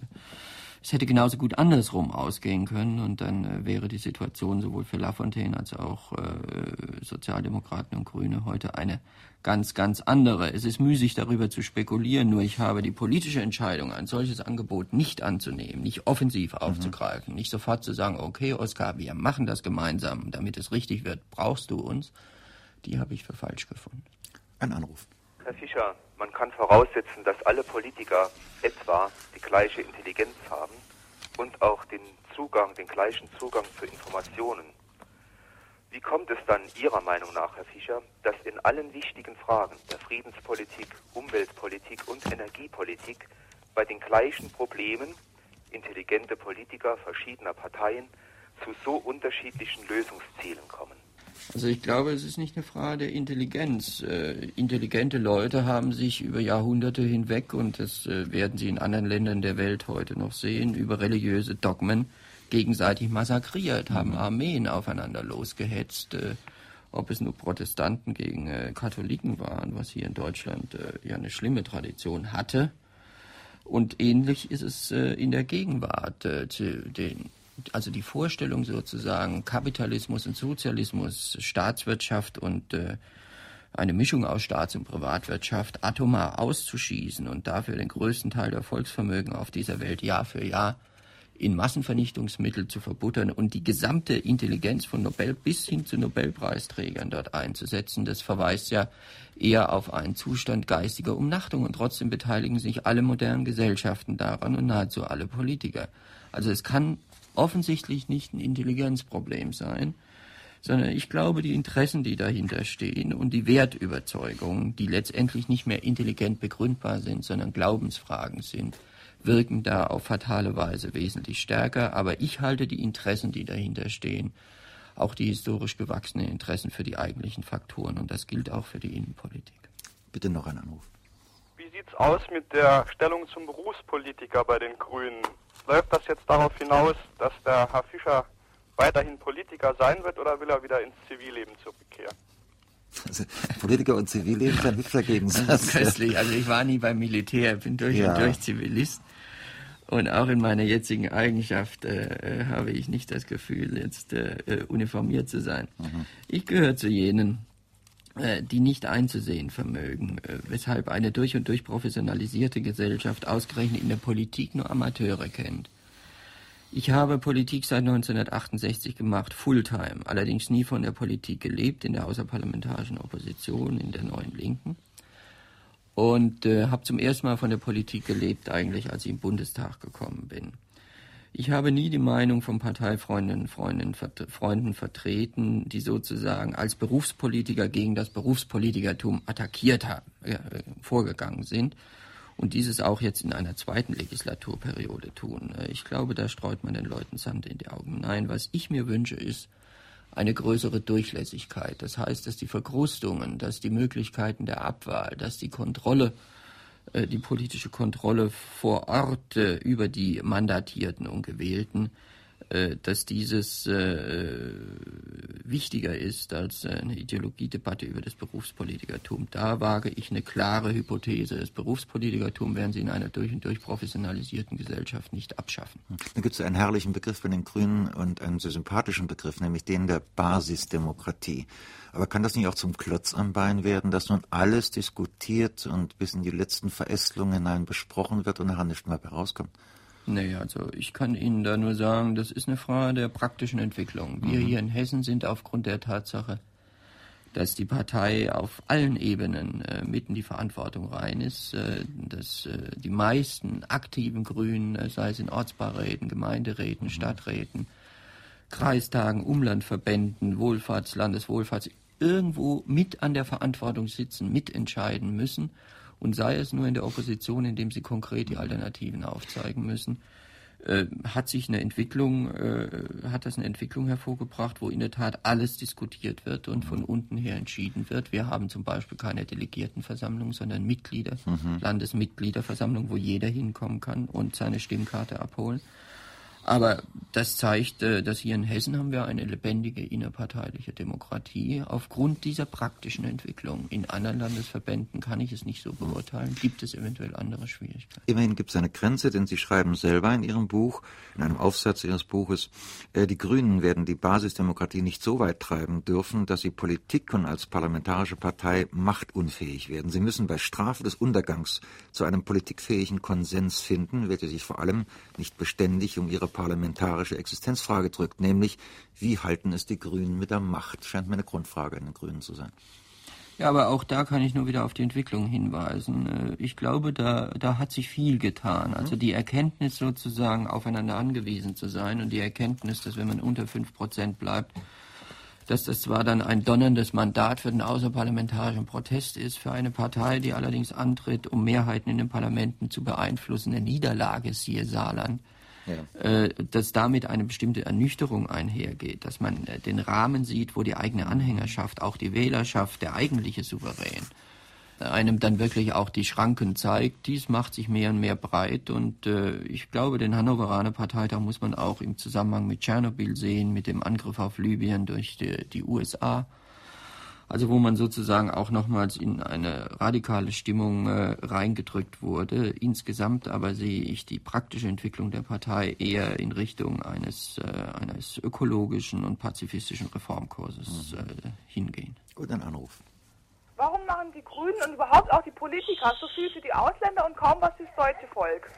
es hätte genauso gut andersrum ausgehen können und dann äh, wäre die Situation sowohl für Lafontaine als auch äh, Sozialdemokraten und Grüne heute eine ganz, ganz andere. Es ist müßig darüber zu spekulieren, nur ich habe die politische Entscheidung, ein solches Angebot nicht anzunehmen, nicht offensiv mhm. aufzugreifen, mhm. nicht sofort zu sagen, okay, Oskar, wir machen das gemeinsam, damit es richtig wird, brauchst du uns, die habe ich für falsch gefunden. Ein Anruf. Herr Fischer, man kann voraussetzen, dass alle Politiker etwa die gleiche Intelligenz haben und auch den Zugang, den gleichen Zugang zu Informationen. Wie kommt es dann Ihrer Meinung nach, Herr Fischer, dass in allen wichtigen Fragen der Friedenspolitik, Umweltpolitik und Energiepolitik bei den gleichen Problemen intelligente Politiker verschiedener Parteien zu so unterschiedlichen Lösungszielen kommen? Also ich glaube, es ist nicht eine Frage der Intelligenz. Äh, intelligente Leute haben sich über Jahrhunderte hinweg, und das äh, werden Sie in anderen Ländern der Welt heute noch sehen, über religiöse Dogmen gegenseitig massakriert, haben mhm. Armeen aufeinander losgehetzt. Äh, ob es nur Protestanten gegen äh, Katholiken waren, was hier in Deutschland äh, ja eine schlimme Tradition hatte. Und ähnlich ist es äh, in der Gegenwart. zu den also die Vorstellung sozusagen Kapitalismus und Sozialismus, Staatswirtschaft und äh, eine Mischung aus Staats- und Privatwirtschaft atomar auszuschießen und dafür den größten Teil der Volksvermögen auf dieser Welt Jahr für Jahr in Massenvernichtungsmittel zu verbuttern und die gesamte Intelligenz von Nobel bis hin zu Nobelpreisträgern dort einzusetzen, das verweist ja eher auf einen Zustand geistiger Umnachtung und trotzdem beteiligen sich alle modernen Gesellschaften daran und nahezu alle Politiker. Also es kann offensichtlich nicht ein Intelligenzproblem sein, sondern ich glaube, die Interessen, die dahinter stehen und die Wertüberzeugungen, die letztendlich nicht mehr intelligent begründbar sind, sondern Glaubensfragen sind, wirken da auf fatale Weise wesentlich stärker. Aber ich halte die Interessen, die dahinter stehen, auch die historisch gewachsenen Interessen für die eigentlichen Faktoren. Und das gilt auch für die Innenpolitik. Bitte noch ein Anruf. Wie sieht es aus mit der Stellung zum Berufspolitiker bei den Grünen? Läuft das jetzt darauf hinaus, dass der Herr Fischer weiterhin Politiker sein wird oder will er wieder ins Zivilleben zurückkehren? Also, Politiker und Zivilleben sind hübscher Gegensatz. Das ist köstlich. Also ich war nie beim Militär, bin durch ja. und durch Zivilist. Und auch in meiner jetzigen Eigenschaft äh, äh habe ich nicht das Gefühl, jetzt äh, äh, uniformiert zu sein. Mhm. Ich gehöre zu jenen, die nicht einzusehen vermögen, äh, weshalb eine durch und durch professionalisierte Gesellschaft ausgerechnet in der Politik nur Amateure kennt. Ich habe Politik seit 1968 gemacht, Fulltime, allerdings nie von der Politik gelebt, in der außerparlamentarischen Opposition, in der neuen Linken. Und äh, habe zum ersten Mal von der Politik gelebt, eigentlich, als ich im Bundestag gekommen bin. Ich habe nie die Meinung von Parteifreundinnen Freundinnen, Freunden vertreten, die sozusagen als Berufspolitiker gegen das Berufspolitikertum attackiert haben, äh, vorgegangen sind und dieses auch jetzt in einer zweiten Legislaturperiode tun. Äh, ich glaube, da streut man den Leuten Sand in die Augen. Nein, was ich mir wünsche, ist eine größere Durchlässigkeit. Das heißt, dass die Verkrustungen, dass die Möglichkeiten der Abwahl, dass die Kontrolle die politische Kontrolle vor Ort äh, über die Mandatierten und Gewählten. äh, dass dieses äh, wichtiger ist als eine Ideologiedebatte über das Berufspolitikertum. Da wage ich eine klare Hypothese. Das Berufspolitikertum werden Sie in einer durch und durch professionalisierten Gesellschaft nicht abschaffen. Da gibt es einen herrlichen Begriff bei den Grünen und einen sehr sympathischen Begriff, nämlich den der Basisdemokratie. Aber kann das nicht auch zum Klotz am Bein werden, dass nun alles diskutiert und bis in die letzten Verästelungen hinein besprochen wird und nachher nicht mehr herauskommt? Nee, also ich kann Ihnen da nur sagen, das ist eine Frage der praktischen Entwicklung. Wir mhm. hier in Hessen sind aufgrund der Tatsache, dass die Partei auf allen Ebenen äh, mitten die Verantwortung rein ist, äh, dass äh, die meisten aktiven Grünen, äh, sei es in Ortsbeiräten, Gemeinderäten, mhm. Stadträten, Kreistagen, Umlandverbänden, Wohlfahrts-, Landeswohlfahrts, irgendwo mit an der Verantwortung sitzen, mitentscheiden müssen und sei es nur in der Opposition, indem sie konkret die Alternativen aufzeigen müssen, äh, hat sich eine Entwicklung, äh, hat das eine Entwicklung hervorgebracht, wo in der Tat alles diskutiert wird und von unten her entschieden wird. Wir haben zum Beispiel keine Delegiertenversammlung, sondern Mitglieder, mhm. Landesmitgliederversammlung, wo jeder hinkommen kann und seine Stimmkarte abholen. Aber das zeigt, äh, dass hier in Hessen haben wir eine lebendige innerparteiliche Demokratie aufgrund dieser praktischen Entwicklung. In anderen Landesverbänden kann ich es nicht so beurteilen. Gibt es eventuell andere Schwierigkeiten? Immerhin gibt es eine Grenze, denn Sie schreiben selber in Ihrem Buch, in einem Aufsatz Ihres Buches, äh, die Grünen werden die Basisdemokratie nicht so weit treiben dürfen, dass sie Politik und als parlamentarische Partei machtunfähig werden. Sie müssen bei Strafe des Untergangs zu einem politikfähigen Konsens finden, welcher sich vor allem nicht beständig um ihre parlamentarische Existenzfrage drückt, nämlich wie halten es die Grünen mit der Macht? Scheint mir eine Grundfrage in den Grünen zu sein. Ja, aber auch da kann ich nur wieder auf die Entwicklung hinweisen. Äh, ich glaube, da, da hat sich viel getan. Also die Erkenntnis sozusagen aufeinander angewiesen zu sein und die Erkenntnis, dass wenn man unter fünf Prozent bleibt, dass das zwar dann ein donnerndes Mandat für den außerparlamentarischen Protest ist, für eine Partei, die allerdings antritt, um Mehrheiten in den Parlamenten zu beeinflussen, eine Niederlage, siehe Saarland, ja. äh, dass damit eine bestimmte Ernüchterung einhergeht, dass man äh, den Rahmen sieht, wo die eigene Anhängerschaft, auch die Wählerschaft, der eigentliche Souverän, einem dann wirklich auch die Schranken zeigt. Dies macht sich mehr und mehr breit und äh, ich glaube, den Hannoveraner Parteitag muss man auch im Zusammenhang mit Tschernobyl sehen, mit dem Angriff auf Libyen durch die, die USA also wo man sozusagen auch nochmals in eine radikale Stimmung äh, reingedrückt wurde. Insgesamt aber sehe ich die praktische Entwicklung der Partei eher in Richtung eines, äh, eines ökologischen und pazifistischen Reformkurses mhm. äh, hingehen. Gut, ein Anruf. Warum machen die Grünen und überhaupt auch die Politiker so viel für die Ausländer und kaum was fürs deutsche Volk?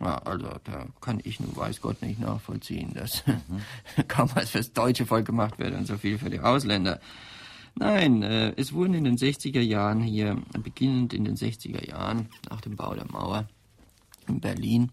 Ja, also da kann ich nur weiß Gott nicht nachvollziehen, dass mhm. <laughs> kaum was fürs deutsche Volk gemacht wird und so viel für die Ausländer. Nein, äh, es wurden in den 60er Jahren hier, beginnend in den 60er Jahren, nach dem Bau der Mauer in Berlin,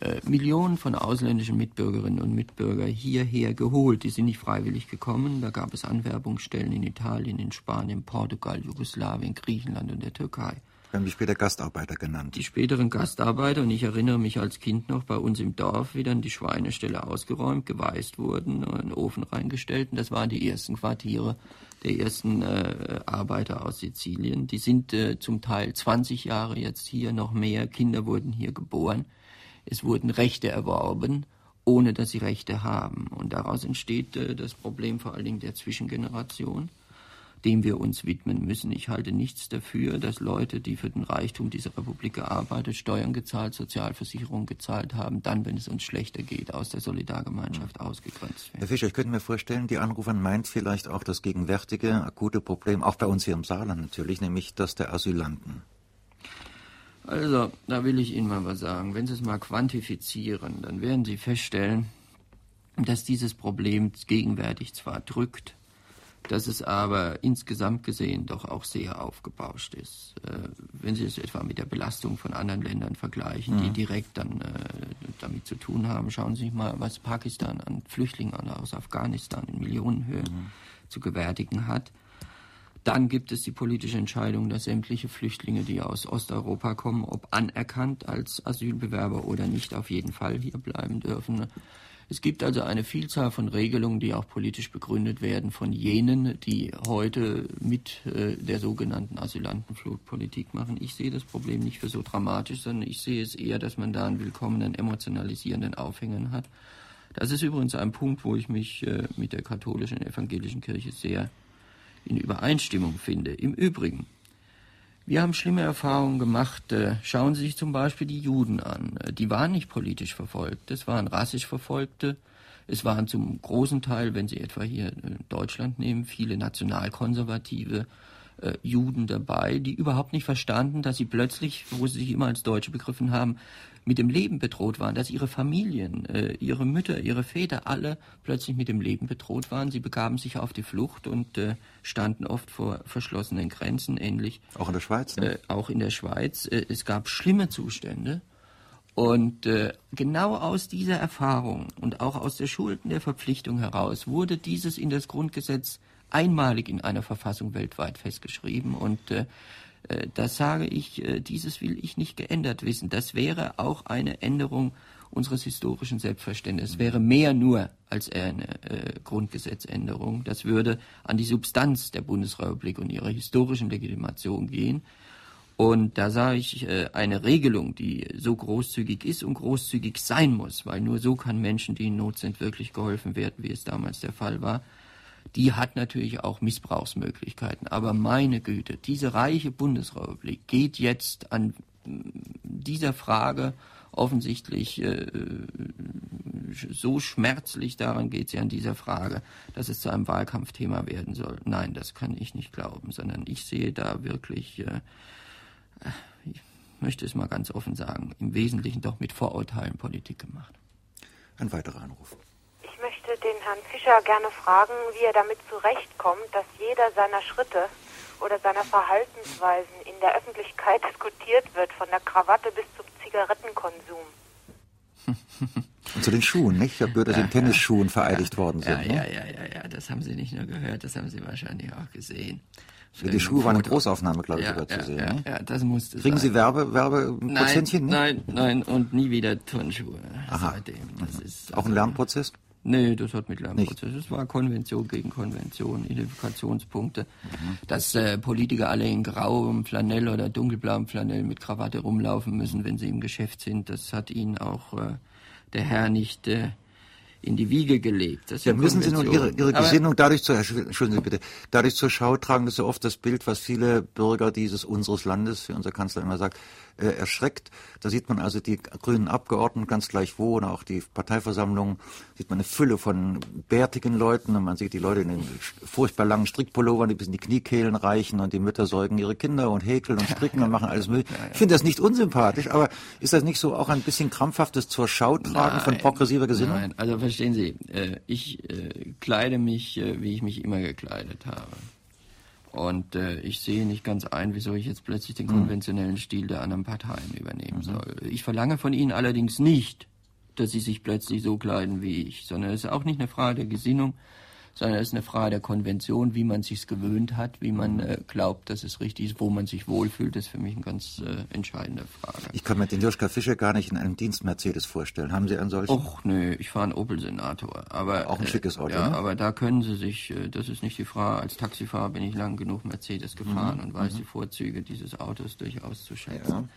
äh, Millionen von ausländischen Mitbürgerinnen und Mitbürgern hierher geholt. Die sind nicht freiwillig gekommen. Da gab es Anwerbungsstellen in Italien, in Spanien, Portugal, Jugoslawien, Griechenland und der Türkei. Wir haben die später Gastarbeiter genannt. Die späteren Gastarbeiter, und ich erinnere mich als Kind noch bei uns im Dorf, wie dann die Schweineställe ausgeräumt, geweißt wurden, in den Ofen reingestellt. Und das waren die ersten Quartiere der ersten äh, Arbeiter aus Sizilien. Die sind äh, zum Teil 20 Jahre jetzt hier, noch mehr. Kinder wurden hier geboren. Es wurden Rechte erworben, ohne dass sie Rechte haben. Und daraus entsteht äh, das Problem vor allen Dingen der Zwischengeneration dem wir uns widmen müssen. Ich halte nichts dafür, dass Leute, die für den Reichtum dieser Republik gearbeitet, Steuern gezahlt, Sozialversicherungen gezahlt haben, dann, wenn es uns schlechter geht, aus der Solidargemeinschaft mhm. ausgegrenzt werden. Herr Fischer, ich könnte mir vorstellen, die Anrufer meint vielleicht auch das gegenwärtige akute Problem, auch bei uns hier im Saarland natürlich, nämlich das der Asylanten. Also, da will ich Ihnen mal was sagen. Wenn Sie es mal quantifizieren, dann werden Sie feststellen, dass dieses Problem gegenwärtig zwar drückt, dass es aber insgesamt gesehen doch auch sehr aufgebauscht ist. Äh, wenn Sie es etwa mit der Belastung von anderen Ländern vergleichen, mhm. die direkt dann äh, damit zu tun haben, schauen Sie sich mal, was Pakistan an Flüchtlingen aus Afghanistan in Millionenhöhe mhm. zu gewärtigen hat. Dann gibt es die politische Entscheidung, dass sämtliche Flüchtlinge, die aus Osteuropa kommen, ob anerkannt als Asylbewerber oder nicht, auf jeden Fall hier bleiben dürfen. Es gibt also eine Vielzahl von Regelungen, die auch politisch begründet werden von jenen, die heute mit äh, der sogenannten Asylantenflutpolitik machen. Ich sehe das Problem nicht für so dramatisch, sondern ich sehe es eher, dass man da einen willkommenen emotionalisierenden Aufhänger hat. Das ist übrigens ein Punkt, wo ich mich äh, mit der katholischen und evangelischen Kirche sehr in Übereinstimmung finde. Im Übrigen, wir haben schlimme Erfahrungen gemacht. Äh, schauen Sie sich zum Beispiel die Juden an. Äh, die waren nicht politisch verfolgt, es waren rassisch Verfolgte. Es waren zum großen Teil, wenn Sie etwa hier äh, Deutschland nehmen, viele nationalkonservative äh, Juden dabei, die überhaupt nicht verstanden, dass sie plötzlich, wo sie sich immer als Deutsche begriffen haben, mit dem Leben bedroht waren, dass ihre Familien, äh, ihre Mütter, ihre Väter alle plötzlich mit dem Leben bedroht waren. Sie begaben sich auf die Flucht und äh, standen oft vor verschlossenen Grenzen, ähnlich. Auch in der Schweiz? Ne? Äh, auch in der Schweiz. Äh, es gab schlimme Zustände. Und äh, genau aus dieser Erfahrung und auch aus der Schulden der Verpflichtung heraus wurde dieses in das Grundgesetz einmalig in einer Verfassung weltweit festgeschrieben. Und äh, äh, das sage ich, äh, dieses will ich nicht geändert wissen. Das wäre auch eine Änderung unseres historischen Selbstverständnisses. Es wäre mehr nur als eine äh, Grundgesetzänderung. Das würde an die Substanz der Bundesrepublik und ihrer historischen Legitimation gehen. Und da sage ich, äh, eine Regelung, die so großzügig ist und großzügig sein muss, weil nur so kann Menschen, die in Not sind, wirklich geholfen werden, wie es damals der Fall war, die hat natürlich auch Missbrauchsmöglichkeiten. Aber meine Güte, diese reiche Bundesrepublik geht jetzt an dieser Frage offensichtlich äh, so schmerzlich daran geht sie an dieser Frage, dass es zu einem Wahlkampfthema werden soll. Nein, das kann ich nicht glauben, sondern ich sehe da wirklich, äh, ich möchte es mal ganz offen sagen, im Wesentlichen doch mit Vorurteilen Politik gemacht. Ein weiterer Anruf möchte den Herrn Fischer gerne fragen, wie er damit zurechtkommt, dass jeder seiner Schritte oder seiner Verhaltensweisen in der Öffentlichkeit <laughs> diskutiert wird, von der Krawatte bis zum Zigarettenkonsum. <laughs> Und zu den Schuhen, nicht? Herr Böhr, dass ja, in Tennisschuhen ja, vereidigt ja, worden sind. Ja, ne? ja, ja, ja, ja, das haben Sie nicht nur gehört, das haben Sie wahrscheinlich auch gesehen. Für die Schuhe war eine Großaufnahme, glaube ich, sogar zu sehen. Ja, ne? ja, das musste Kriegen sein. Sie Werbe, Werbeprozentchen? Nein, nein, nein, und nie wieder Turnschuhe Aha. seitdem. Das ist, auch ein Lernprozess? Nee, das hat mit Lernprozess. Es war Konvention gegen Konvention, Identifikationspunkte. Mhm. Dass äh, Politiker alle in grauem Flanell oder dunkelblauem Flanell mit Krawatte rumlaufen müssen, wenn sie im Geschäft sind, das hat ihnen auch äh, der Herr nicht äh, in die Wiege gelegt. Das ja, müssen Sie nun Ihre, Ihre Gesinnung dadurch zur, Entschuldigen Sie bitte, dadurch zur Schau tragen, dass so oft das Bild, was viele Bürger dieses unseres Landes, wie unser Kanzler immer sagt, äh, erschreckt. Da sieht man also die grünen Abgeordneten ganz gleich wo und auch die Parteiversammlungen, sieht man eine Fülle von bärtigen Leuten und man sieht die Leute in den furchtbar langen Strickpullovern, die bis in die Kniekehlen reichen und die Mütter säugen ihre Kinder und häkeln und stricken und machen alles mögliche. Ich finde das nicht unsympathisch, aber ist das nicht so auch ein bisschen krampfhaftes zur Schau tragen nein, von progressiver Gesinnung? Nein, also verstehen Sie, äh, ich äh, kleide mich, wie ich mich immer gekleidet habe. Und äh, ich sehe nicht ganz ein, wieso ich jetzt plötzlich den hm. konventionellen Stil der anderen Parteien übernehmen mhm. soll. Ich verlange von ihnen allerdings nicht, dass sie sich plötzlich so kleiden wie ich, sondern es ist auch nicht eine Frage der Gesinnung, sondern es ist eine Frage der Konvention, wie man sich's gewöhnt hat, wie man äh, glaubt, dass es richtig ist, wo man sich wohlfühlt, das ist für mich eine ganz äh, entscheidende Frage. Ich kann mir den Joschka Fischer gar nicht in einem Dienst Mercedes vorstellen. Haben Sie einen solchen? Och, nö, ich fahre einen Opel Senator. Aber, Auch ein schickes Auto, Ja, ne? aber da können Sie sich, äh, das ist nicht die Frage, als Taxifahrer bin ich lang genug Mercedes gefahren mhm. und weiß mhm. die Vorzüge dieses Autos durchaus zu schätzen. Ja.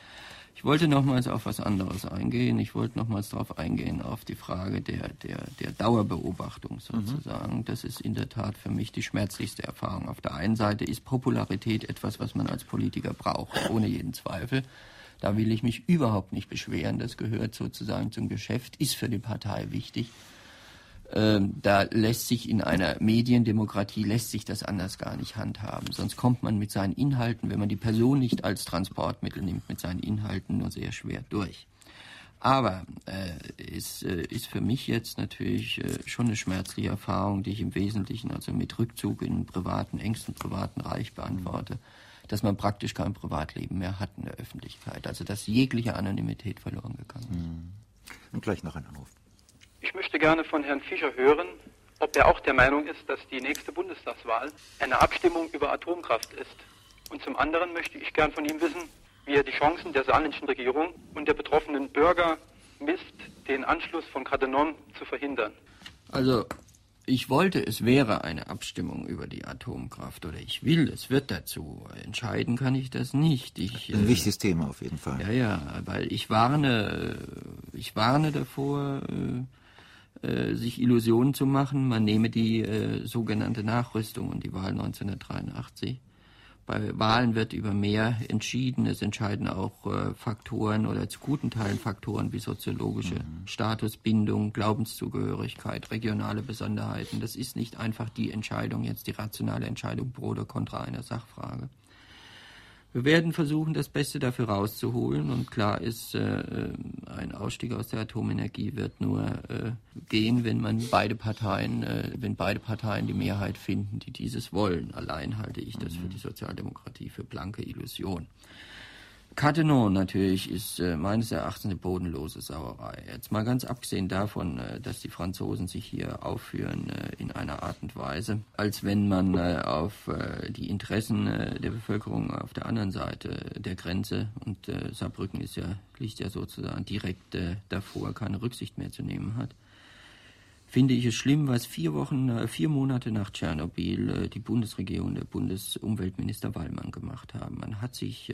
Ich wollte nochmals auf was anderes eingehen. Ich wollte nochmals darauf eingehen, auf die Frage der, der, der Dauerbeobachtung sozusagen. Mhm. Das ist in der Tat für mich die schmerzlichste Erfahrung. Auf der einen Seite ist Popularität etwas, was man als Politiker braucht, ohne jeden Zweifel. Da will ich mich überhaupt nicht beschweren. Das gehört sozusagen zum Geschäft, ist für die Partei wichtig. Ähm, da lässt sich in einer Mediendemokratie lässt sich das anders gar nicht handhaben. Sonst kommt man mit seinen Inhalten, wenn man die Person nicht als Transportmittel nimmt, mit seinen Inhalten nur sehr schwer durch. Aber äh, ist, äh, ist für mich jetzt natürlich äh, schon eine schmerzliche Erfahrung, die ich im Wesentlichen also mit Rückzug in privaten, engsten privaten Reich beantworte, dass man praktisch kein Privatleben mehr hat in der Öffentlichkeit. Also dass jegliche Anonymität verloren gegangen ist. Mhm. Und gleich noch ein Anruf. Ich möchte gerne von Herrn Fischer hören, ob er auch der Meinung ist, dass die nächste Bundestagswahl eine Abstimmung über Atomkraft ist. Und zum anderen möchte ich gern von ihm wissen, wie er die Chancen der saarländischen Regierung und der betroffenen Bürger misst, den Anschluss von Kadenon zu verhindern. Also, ich wollte, es wäre eine Abstimmung über die Atomkraft oder ich will, es wird dazu. Entscheiden kann ich das nicht. Ich, Ein äh, wichtiges Thema auf jeden Fall. Ja, ja, weil ich warne, ich warne davor, äh, äh, sich Illusionen zu machen, man nehme die äh, sogenannte Nachrüstung und die Wahl 1983. Bei Wahlen wird über mehr entschieden. Es entscheiden auch äh, Faktoren oder zu guten Teilen Faktoren wie soziologische mhm. Statusbindung, Glaubenszugehörigkeit, regionale Besonderheiten. Das ist nicht einfach die Entscheidung, jetzt die rationale Entscheidung pro oder contra einer Sachfrage. Wir werden versuchen, das Beste dafür rauszuholen. Und klar ist, äh, äh, ein Ausstieg aus der Atomenergie wird nur äh, gehen, wenn man beide Parteien, äh, wenn beide Parteien die Mehrheit finden, die dieses wollen. Allein halte ich das für die Sozialdemokratie für blanke Illusion. Cattenom natürlich ist äh, meines Erachtens eine bodenlose Sauerei. Jetzt mal ganz abgesehen davon, äh, dass die Franzosen sich hier aufführen äh, in einer Art und Weise, als wenn man äh, auf äh, die Interessen äh, der Bevölkerung auf der anderen Seite der Grenze und Saarbrücken ist ja, liegt ja sozusagen direkt davor, keine Rücksicht mehr zu nehmen hat. Finde ich es schlimm, was vier Wochen, vier Monate nach Tschernobyl die Bundesregierung, der Bundesumweltminister Wallmann gemacht haben. Man hat sich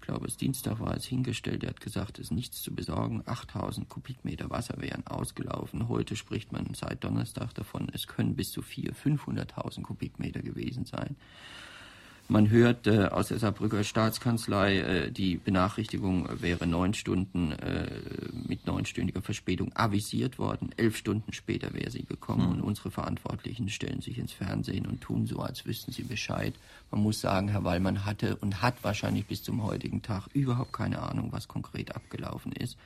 ich glaube, es Dienstag war es hingestellt, er hat gesagt, es ist nichts zu besorgen. 8000 Kubikmeter Wasser wären ausgelaufen. Heute spricht man seit Donnerstag davon, es können bis zu 400.000, 500.000 Kubikmeter gewesen sein. Man hört äh, aus der Saarbrücker Staatskanzlei, äh, die Benachrichtigung wäre neun Stunden äh, mit neunstündiger Verspätung avisiert worden. Elf Stunden später wäre sie gekommen mhm. und unsere Verantwortlichen stellen sich ins Fernsehen und tun so, als wüssten sie Bescheid. Man muss sagen, Herr Wallmann hatte und hat wahrscheinlich bis zum heutigen Tag überhaupt keine Ahnung, was konkret abgelaufen ist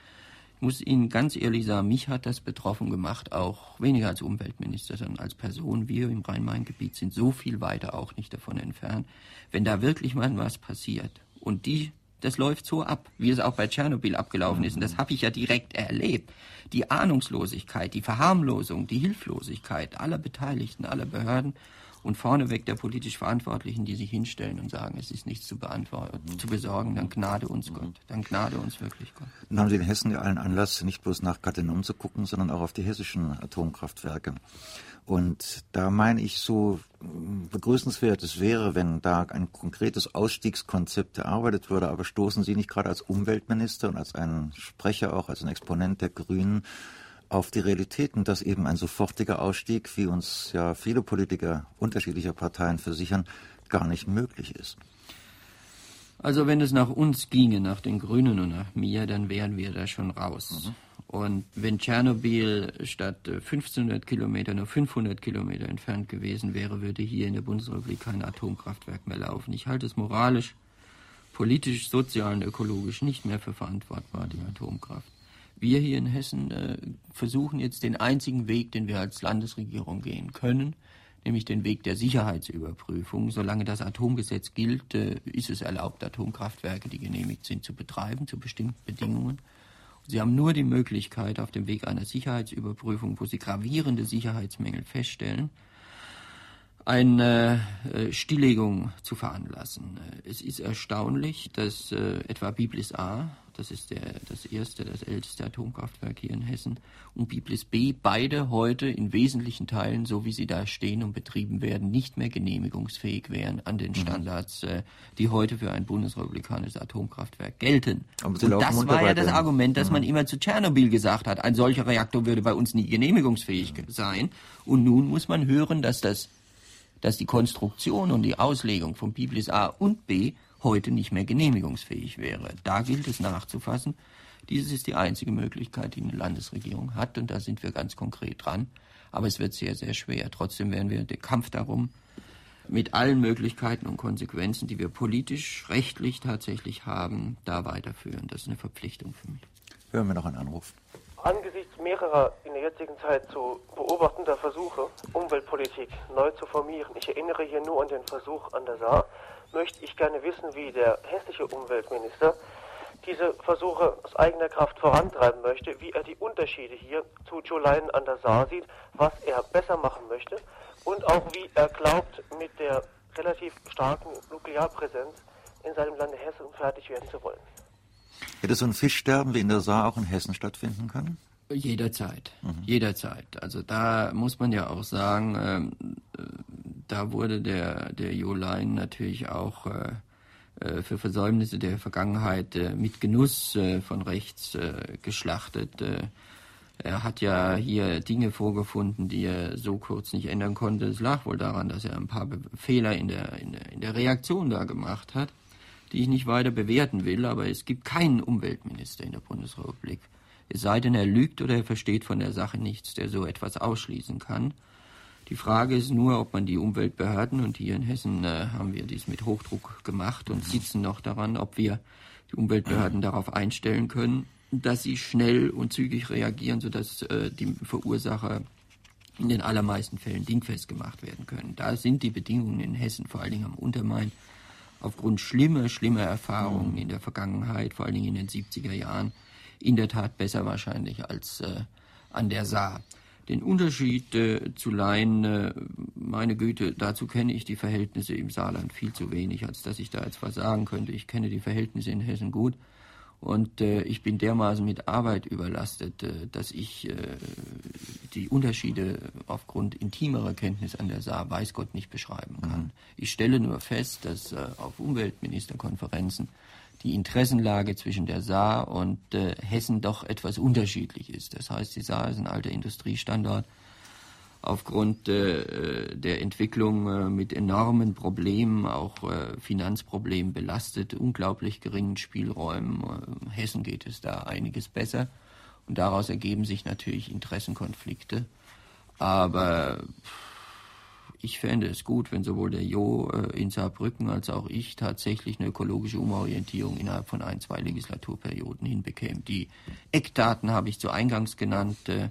muss Ihnen ganz ehrlich sagen, mich hat das betroffen gemacht, auch weniger als Umweltminister, sondern als Person. Wir im Rhein-Main-Gebiet sind so viel weiter auch nicht davon entfernt. Wenn da wirklich mal was passiert und die, das läuft so ab, wie es auch bei Tschernobyl abgelaufen ist, und das habe ich ja direkt erlebt. Die Ahnungslosigkeit, die Verharmlosung, die Hilflosigkeit aller Beteiligten, aller Behörden und vorneweg der politisch Verantwortlichen, die sich hinstellen und sagen, es ist nichts zu beantworten, mhm. zu besorgen, dann gnade uns mhm. Gott, dann gnade uns wirklich Gott. Dann haben Sie in Hessen ja allen Anlass, nicht bloß nach Cattenom zu gucken, sondern auch auf die hessischen Atomkraftwerke. Und da meine ich so begrüßenswert es wäre, wenn da ein konkretes Ausstiegskonzept erarbeitet würde, aber stoßen Sie nicht gerade als Umweltminister und als ein Sprecher auch, als ein Exponent der Grünen auf die Realitäten, dass eben ein sofortiger Ausstieg, wie uns ja viele Politiker unterschiedlicher Parteien versichern, gar nicht möglich ist. Also wenn es nach uns ginge, nach den Grünen und nach mir, dann wären wir da schon raus. Mhm. Und wenn Tschernobyl statt 1500 Kilometer nur 500 Kilometer entfernt gewesen wäre, würde hier in der Bundesrepublik kein Atomkraftwerk mehr laufen. Ich halte es moralisch, politisch, sozial und ökologisch nicht mehr für verantwortbar, die Atomkraft. Wir hier in Hessen äh, versuchen jetzt den einzigen Weg, den wir als Landesregierung gehen können, nämlich den Weg der Sicherheitsüberprüfung. Solange das Atomgesetz gilt, äh, ist es erlaubt, Atomkraftwerke, die genehmigt sind, zu betreiben, zu bestimmten Bedingungen. Sie haben nur die Möglichkeit, auf dem Weg einer Sicherheitsüberprüfung, wo Sie gravierende Sicherheitsmängel feststellen, eine äh, Stilllegung zu veranlassen. Es ist erstaunlich, dass äh, etwa Biblis A, das ist der, das erste, das älteste Atomkraftwerk hier in Hessen, und Biblis B beide heute in wesentlichen Teilen, so wie sie da stehen und betrieben werden, nicht mehr genehmigungsfähig wären an den mhm. Standards, mhm. die heute für ein bundesrepublikanisches Atomkraftwerk gelten. und das war ja das Argument, das mhm. man immer zu Tschernobyl gesagt hat. Ein solcher Reaktor würde bei uns nie genehmigungsfähig mhm. sein. Und nun muss man hören, dass das dass die Konstruktion und die Auslegung von Biblis A und B heute nicht mehr genehmigungsfähig wäre. Da gilt es nachzufassen. Dieses ist die einzige Möglichkeit, die eine Landesregierung hat, und da sind wir ganz konkret dran. Aber es wird sehr, sehr schwer. Trotzdem werden wir den Kampf darum mit allen Möglichkeiten und Konsequenzen, die wir politisch, rechtlich tatsächlich haben, da weiterführen. Das ist eine Verpflichtung für mich. Hören wir noch einen Anruf. Angesichts mehrerer in der jetzigen Zeit zu beobachtender Versuche, Umweltpolitik neu zu formieren, ich erinnere hier nur an den Versuch an der Saar, möchte ich gerne wissen, wie der hessische Umweltminister diese Versuche aus eigener Kraft vorantreiben möchte, wie er die Unterschiede hier zu Jolainen an der Saar sieht, was er besser machen möchte und auch wie er glaubt, mit der relativ starken Nuklearpräsenz in seinem Lande Hessen fertig werden zu wollen. Hätte so ein Fischsterben wie in der Saar auch in Hessen stattfinden können? Jederzeit, mhm. jederzeit. Also da muss man ja auch sagen, ähm, äh, da wurde der, der Jolein natürlich auch äh, äh, für Versäumnisse der Vergangenheit äh, mit Genuss äh, von rechts äh, geschlachtet. Er hat ja hier Dinge vorgefunden, die er so kurz nicht ändern konnte. Es lag wohl daran, dass er ein paar Fehler in der, in der, in der Reaktion da gemacht hat, die ich nicht weiter bewerten will. Aber es gibt keinen Umweltminister in der Bundesrepublik. Es sei denn, er lügt oder er versteht von der Sache nichts, der so etwas ausschließen kann. Die Frage ist nur, ob man die Umweltbehörden, und hier in Hessen äh, haben wir dies mit Hochdruck gemacht und sitzen noch daran, ob wir die Umweltbehörden darauf einstellen können, dass sie schnell und zügig reagieren, sodass äh, die Verursacher in den allermeisten Fällen dingfest gemacht werden können. Da sind die Bedingungen in Hessen, vor allen Dingen am Untermain, aufgrund schlimmer, schlimmer Erfahrungen in der Vergangenheit, vor allen Dingen in den 70er Jahren, in der Tat besser wahrscheinlich als äh, an der Saar. Den Unterschied äh, zu leihen, äh, meine Güte, dazu kenne ich die Verhältnisse im Saarland viel zu wenig, als dass ich da jetzt was sagen könnte. Ich kenne die Verhältnisse in Hessen gut. Und äh, ich bin dermaßen mit Arbeit überlastet, äh, dass ich äh, die Unterschiede aufgrund intimerer Kenntnis an der Saar, weiß Gott, nicht beschreiben kann. Mhm. Ich stelle nur fest, dass äh, auf Umweltministerkonferenzen die Interessenlage zwischen der Saar und äh, Hessen doch etwas unterschiedlich ist. Das heißt, die Saar ist ein alter Industriestandort aufgrund äh, der Entwicklung äh, mit enormen Problemen, auch äh, Finanzproblemen belastet, unglaublich geringen Spielräumen. Äh, Hessen geht es da einiges besser und daraus ergeben sich natürlich Interessenkonflikte. Aber ich fände es gut, wenn sowohl der Jo äh, in Saarbrücken als auch ich tatsächlich eine ökologische Umorientierung innerhalb von ein, zwei Legislaturperioden hinbekämen. Die Eckdaten habe ich zu Eingangs genannt. Äh,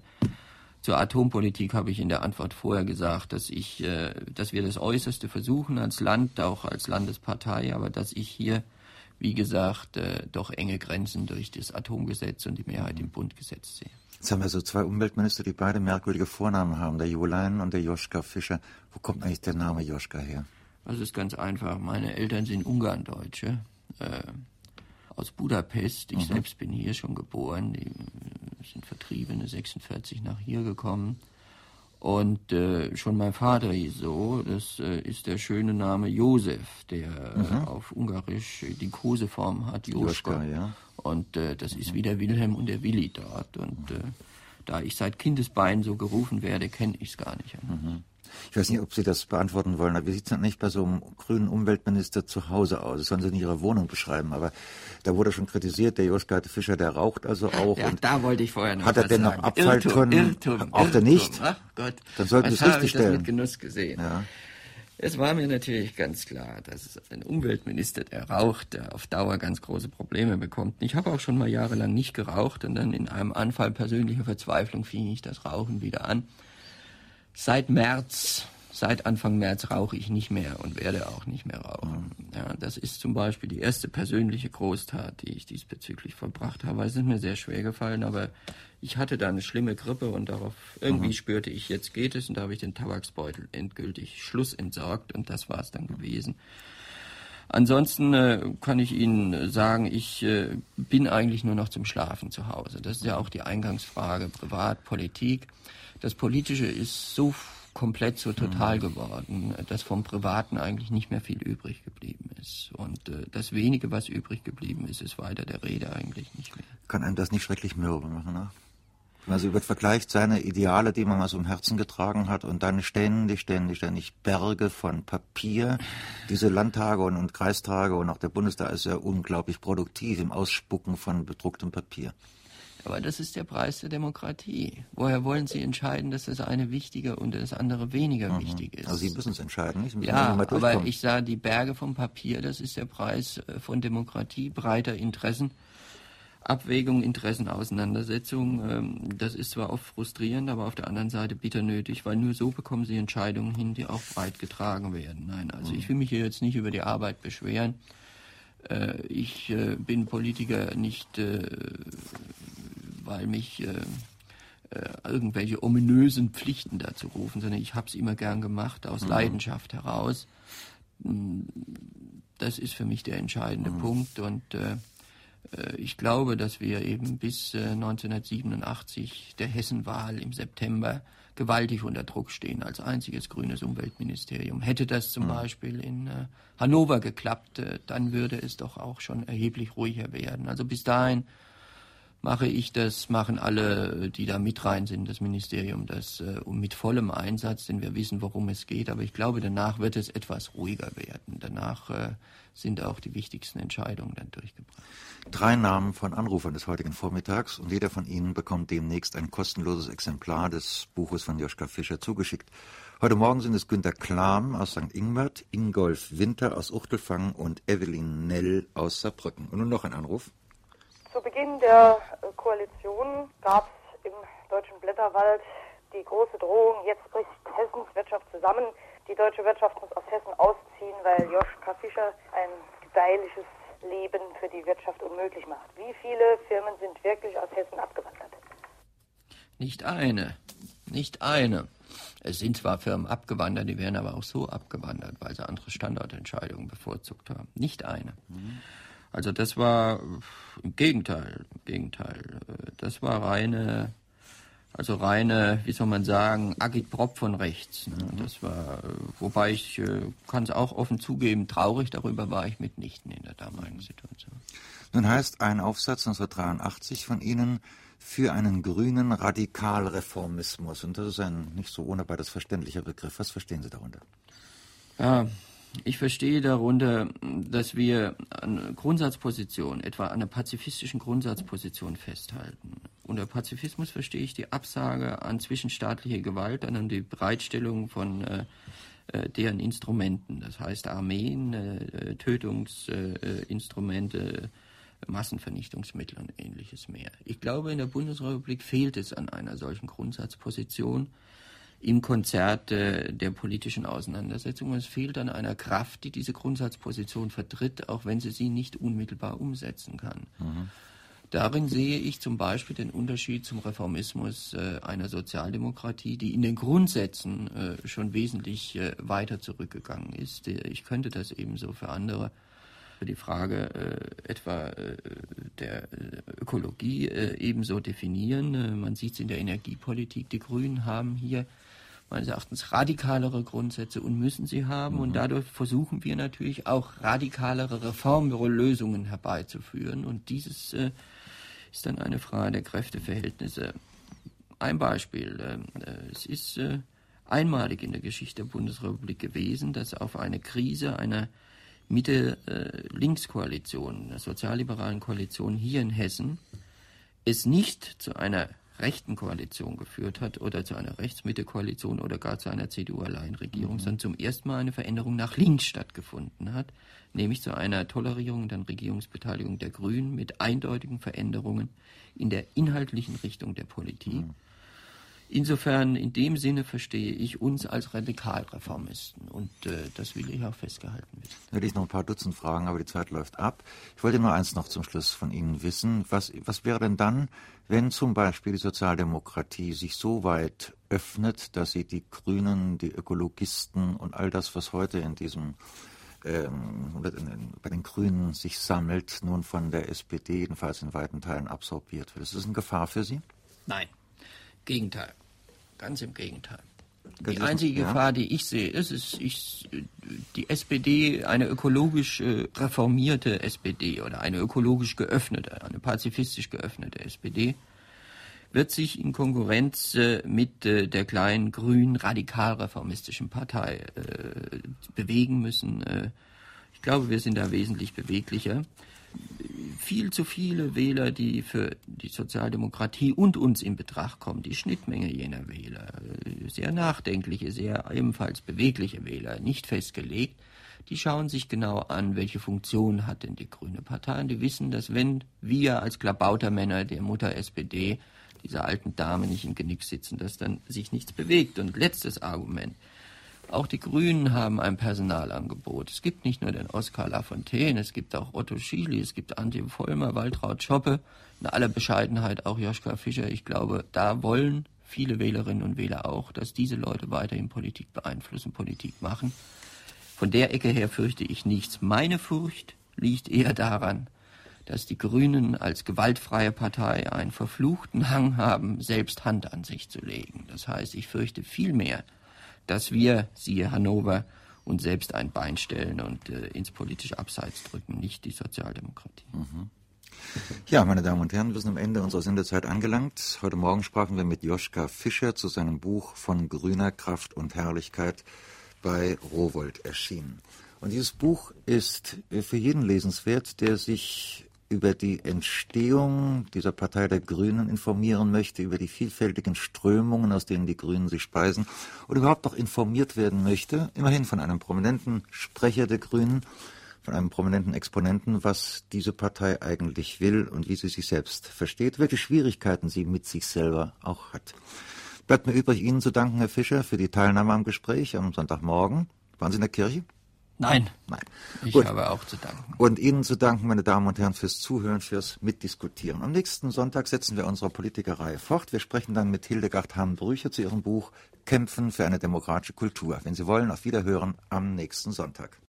zur Atompolitik habe ich in der Antwort vorher gesagt, dass ich, äh, dass wir das Äußerste versuchen als Land, auch als Landespartei, aber dass ich hier, wie gesagt, doch enge Grenzen durch das Atomgesetz und die Mehrheit im Bund gesetzt sehe. Jetzt haben wir so zwei Umweltminister, die beide merkwürdige Vornamen haben, der Jolein und der Joschka Fischer. Wo kommt eigentlich der Name Joschka her? Das ist ganz einfach. Meine Eltern sind Ungarndeutsche. Äh, aus Budapest. Ich mhm. selbst bin hier schon geboren. Die sind Vertriebene 46 nach hier gekommen. Und äh, schon mein Vater hieß so, das äh, ist der schöne Name Josef, der mhm. äh, auf Ungarisch die Koseform hat, Joschka. ja. Und äh, das mhm. ist wie der Wilhelm und der Willi dort. Und äh, da ich seit Kindesbeinen so gerufen werde, kenne ich es gar nicht. Mhm. Ich weiß nicht, ob Sie das beantworten wollen, aber wie sieht es nicht bei so einem grünen Umweltminister zu Hause aus? Das sollen Sie in Ihrer Wohnung beschreiben, aber da wurde schon kritisiert, der Joschka Fischer, der raucht also auch. Ja, da wollte ich vorher noch Hat er denn noch Abfalltonnen? Irrtum, Irrtum, auch der nicht? Ach Gott. Dann sollten Sie es richtig stellen. Ich das mit Genuss gesehen. Ja. Es war mir natürlich ganz klar, dass ein Umweltminister, der raucht, der auf Dauer ganz große Probleme bekommt. Ich habe auch schon mal jahrelang nicht geraucht und dann in einem Anfall persönlicher Verzweiflung fing ich das Rauchen wieder an. Seit März Seit Anfang März rauche ich nicht mehr und werde auch nicht mehr rauchen. Mhm. Ja, das ist zum Beispiel die erste persönliche Großtat, die ich diesbezüglich vollbracht habe. Es ist mir sehr schwer gefallen, aber ich hatte da eine schlimme Grippe und darauf irgendwie mhm. spürte ich, jetzt geht es und da habe ich den Tabaksbeutel endgültig Schluss entsorgt und das war es dann gewesen. Ansonsten äh, kann ich Ihnen sagen, ich äh, bin eigentlich nur noch zum Schlafen zu Hause. Das ist ja auch die Eingangsfrage, Privat, Politik. Das Politische ist so komplett so total mhm. geworden, dass vom Privaten eigentlich nicht mehr viel übrig geblieben ist. Und äh, das wenige, was übrig geblieben ist, ist weiter der Rede eigentlich nicht mehr. Kann einem das nicht schrecklich mürbe machen, ne? Wenn man so über vergleicht seine Ideale, die man mal so im Herzen getragen hat, und dann ständig, ständig, ständig Berge von Papier. Diese Landtage und, und Kreistage und auch der Bundestag ist ja unglaublich produktiv im Ausspucken von bedrucktem Papier. Aber das ist der Preis der Demokratie. Woher wollen Sie entscheiden, dass das eine wichtiger und das andere weniger mhm. wichtig ist? Also Sie müssen es entscheiden? Sie ja, aber ich sah die Berge vom Papier, das ist der Preis äh, von Demokratie, breiter Interessen, Abwägung, Interessenauseinandersetzung. Ähm, das ist zwar oft frustrierend, aber auf der anderen Seite bitter nötig, weil nur so bekommen Sie Entscheidungen hin, die auch breit getragen werden. Nein, also mhm. ich will mich hier jetzt nicht über die Arbeit beschweren. Äh, ich äh, bin Politiker nicht weil mich äh, äh, irgendwelche ominösen Pflichten dazu rufen, sondern ich habe es immer gern gemacht, aus mhm. Leidenschaft heraus. Hm, das ist für mich der entscheidende mhm. Punkt und äh, äh ich glaube, dass wir eben bis 1987 äh, der Hessenwahl im September gewaltig unter Druck stehen als einziges grünes Umweltministerium. Hätte das zum mhm. Beispiel in äh, Hannover geklappt, äh, dann würde es doch auch schon erheblich ruhiger werden. Also bis dahin mache ich das, machen alle, die da mit rein sind, das Ministerium, das äh, mit vollem Einsatz, denn wir wissen, worum es geht. Aber ich glaube, danach wird es etwas ruhiger werden. Danach äh, sind auch die wichtigsten Entscheidungen dann durchgebracht. Drei Namen von Anrufern des heutigen Vormittags und jeder von Ihnen bekommt demnächst ein kostenloses Exemplar des Buches von Joschka Fischer zugeschickt. Heute Morgen sind es Günter Klam aus St. Ingbert, Ingolf Winter aus Uchtelfang und Evelyn Nell aus Saarbrücken. Und nun noch ein Anruf. Zu Beginn der äh, Koalition gab es im deutschen Blätterwald die große Drohung, jetzt bricht Hessens Wirtschaft zusammen. Die deutsche Wirtschaft muss aus Hessen ausziehen, weil Joschka Fischer ein gedeihliches Leben für die Wirtschaft unmöglich macht. Wie viele Firmen sind wirklich aus Hessen abgewandert? Nicht eine. Nicht eine. Es sind zwar Firmen abgewandert, die werden aber auch so abgewandert, weil sie andere Standortentscheidungen bevorzugt haben. Nicht eine. Mhm. Also das war im Gegenteil, im Gegenteil. Das war reine, also reine, wie soll man sagen, Agitprop von rechts. Ne? Das war, wobei ich äh, kann es auch offen zugeben, traurig darüber war ich mitnichten in der damaligen Situation. Nun heißt ein Aufsatz 1983 von Ihnen, für einen grünen Radikalreformismus. Und das ist ein nicht so ohne beides verständlicher Begriff. Was verstehen Sie darunter? Ja, ich verstehe darunter, dass wir eine Grundsatzposition, etwa eine pazifistischen Grundsatzposition festhalten. Unter Pazifismus verstehe ich die Absage an zwischenstaatliche Gewalt, an die Bereitstellung von äh, äh deren Instrumenten, das heißt Armeen, äh, Tötungsinstrumente, Massenvernichtungsmittel und ähnliches mehr. Ich glaube, in der Bundesrepublik fehlt es an einer solchen Grundsatzposition im Konzert äh, der politischen Auseinandersetzung. Es fehlt an einer Kraft, die diese Grundsatzposition vertritt, auch wenn sie sie nicht unmittelbar umsetzen kann. Mhm. Darin sehe ich zum Beispiel den Unterschied zum Reformismus äh, einer Sozialdemokratie, die in den Grundsätzen äh, schon wesentlich äh, weiter zurückgegangen ist. Ich könnte das ebenso für andere für die Frage äh, etwa äh, der äh, Ökologie äh, ebenso definieren. Äh, man sieht es in der Energiepolitik. Die Grünen haben hier meines Erachtens radikalere Grundsätze und müssen sie haben. Mhm. Und dadurch versuchen wir natürlich auch radikalere Reformlösungen herbeizuführen. Und dieses äh, ist dann eine Frage der Kräfteverhältnisse. Ein Beispiel. es ist einmalig in der Geschichte der Bundesrepublik gewesen, dass auf eine Krise einer Mitte-Links-Koalition, der sozialliberalen Koalition hier in Hessen, es nicht zu einer rechten Koalition geführt hat oder zu einer Rechts-Mitte-Koalition oder gar zu einer CDU-Alleinregierung, mhm. sondern zum ersten Mal eine Veränderung nach links stattgefunden hat, nämlich zu einer Tolerierung und dann Regierungsbeteiligung der Grünen mit eindeutigen Veränderungen in der inhaltlichen Richtung der Politik. Mhm. Insofern, in dem Sinne verstehe ich uns als Radikalreformisten und äh, das will ich auch festgehalten wissen. Hätte ich noch ein paar Dutzend Fragen, aber die Zeit läuft ab. Ich wollte nur eins noch zum Schluss von Ihnen wissen. Was, was wäre denn dann, wenn zum Beispiel die Sozialdemokratie sich so weit öffnet, dass sie die Grünen, die Ökologisten und all das, was heute in diesem ähm, bei den Grünen sich sammelt, nun von der SPD jedenfalls in weiten Teilen absorbiert wird. Ist das eine Gefahr für Sie? Nein, Gegenteil. Ganz im Gegenteil. Die einzige. Gefahr, die ich sehe, ist, ist ich, die SPD, eine ökologisch äh, reformierte SPD oder eine ökologisch geöffnete, eine pazifistisch geöffnete SPD, wird sich in Konkurrenz äh, mit äh, der kleinen grün radikal-reformistischen Partei äh, bewegen müssen. Äh, ich glaube, wir sind da wesentlich beweglicher viel zu viele Wähler, die für die Sozialdemokratie und uns in Betracht kommen, die Schnittmenge jener Wähler, sehr nachdenkliche, sehr ebenfalls bewegliche Wähler, nicht festgelegt, die schauen sich genau an, welche Funktion hat denn die Grüne Partei. Und die wissen, dass wenn wir als Klabautermänner der Mutter SPD dieser alten Dame nicht im Genick sitzen, dass dann sich nichts bewegt. Und letztes Argument. Auch die Grünen haben ein Personalangebot. Es gibt nicht nur den Oskar Lafontaine, es gibt auch Otto Schily, es gibt Antje Vollmer, Waltraud Schoppe, in aller Bescheidenheit auch Joschka Fischer. Ich glaube, da wollen viele Wählerinnen und Wähler auch, dass diese Leute weiterhin Politik beeinflussen, Politik machen. Von der Ecke her fürchte ich nichts. Meine Furcht liegt eher daran, dass die Grünen als gewaltfreie Partei einen verfluchten Hang haben, selbst Hand an sich zu legen. Das heißt, ich fürchte vielmehr, dass wir, siehe Hannover, uns selbst ein Bein stellen und äh, ins politische Abseits drücken, nicht die Sozialdemokratie. Mhm. Ja, meine Damen und Herren, wir sind am Ende unserer Sendezeit angelangt. Heute Morgen sprachen wir mit Joschka Fischer zu seinem Buch von grüner Kraft und Herrlichkeit bei Rowold erschienen. Und dieses Buch ist für jeden lesenswert, der sich über die Entstehung dieser Partei der Grünen informieren möchte, über die vielfältigen Strömungen, aus denen die Grünen sich speisen, und überhaupt auch informiert werden möchte, immerhin von einem prominenten Sprecher der Grünen, von einem prominenten Exponenten, was diese Partei eigentlich will und wie sie sich selbst versteht, welche Schwierigkeiten sie mit sich selber auch hat. Bleibt mir übrig, Ihnen zu danken, Herr Fischer, für die Teilnahme am Gespräch am Sonntagmorgen. Waren Sie in der Kirche? Nein. Nein. Ich Gut. habe auch zu danken. Und Ihnen zu danken, meine Damen und Herren, fürs Zuhören, fürs Mitdiskutieren. Am nächsten Sonntag setzen wir unsere Politikerreihe fort. Wir sprechen dann mit Hildegard Hahn-Brücher zu ihrem Buch Kämpfen für eine demokratische Kultur. Wenn Sie wollen, auf Wiederhören am nächsten Sonntag.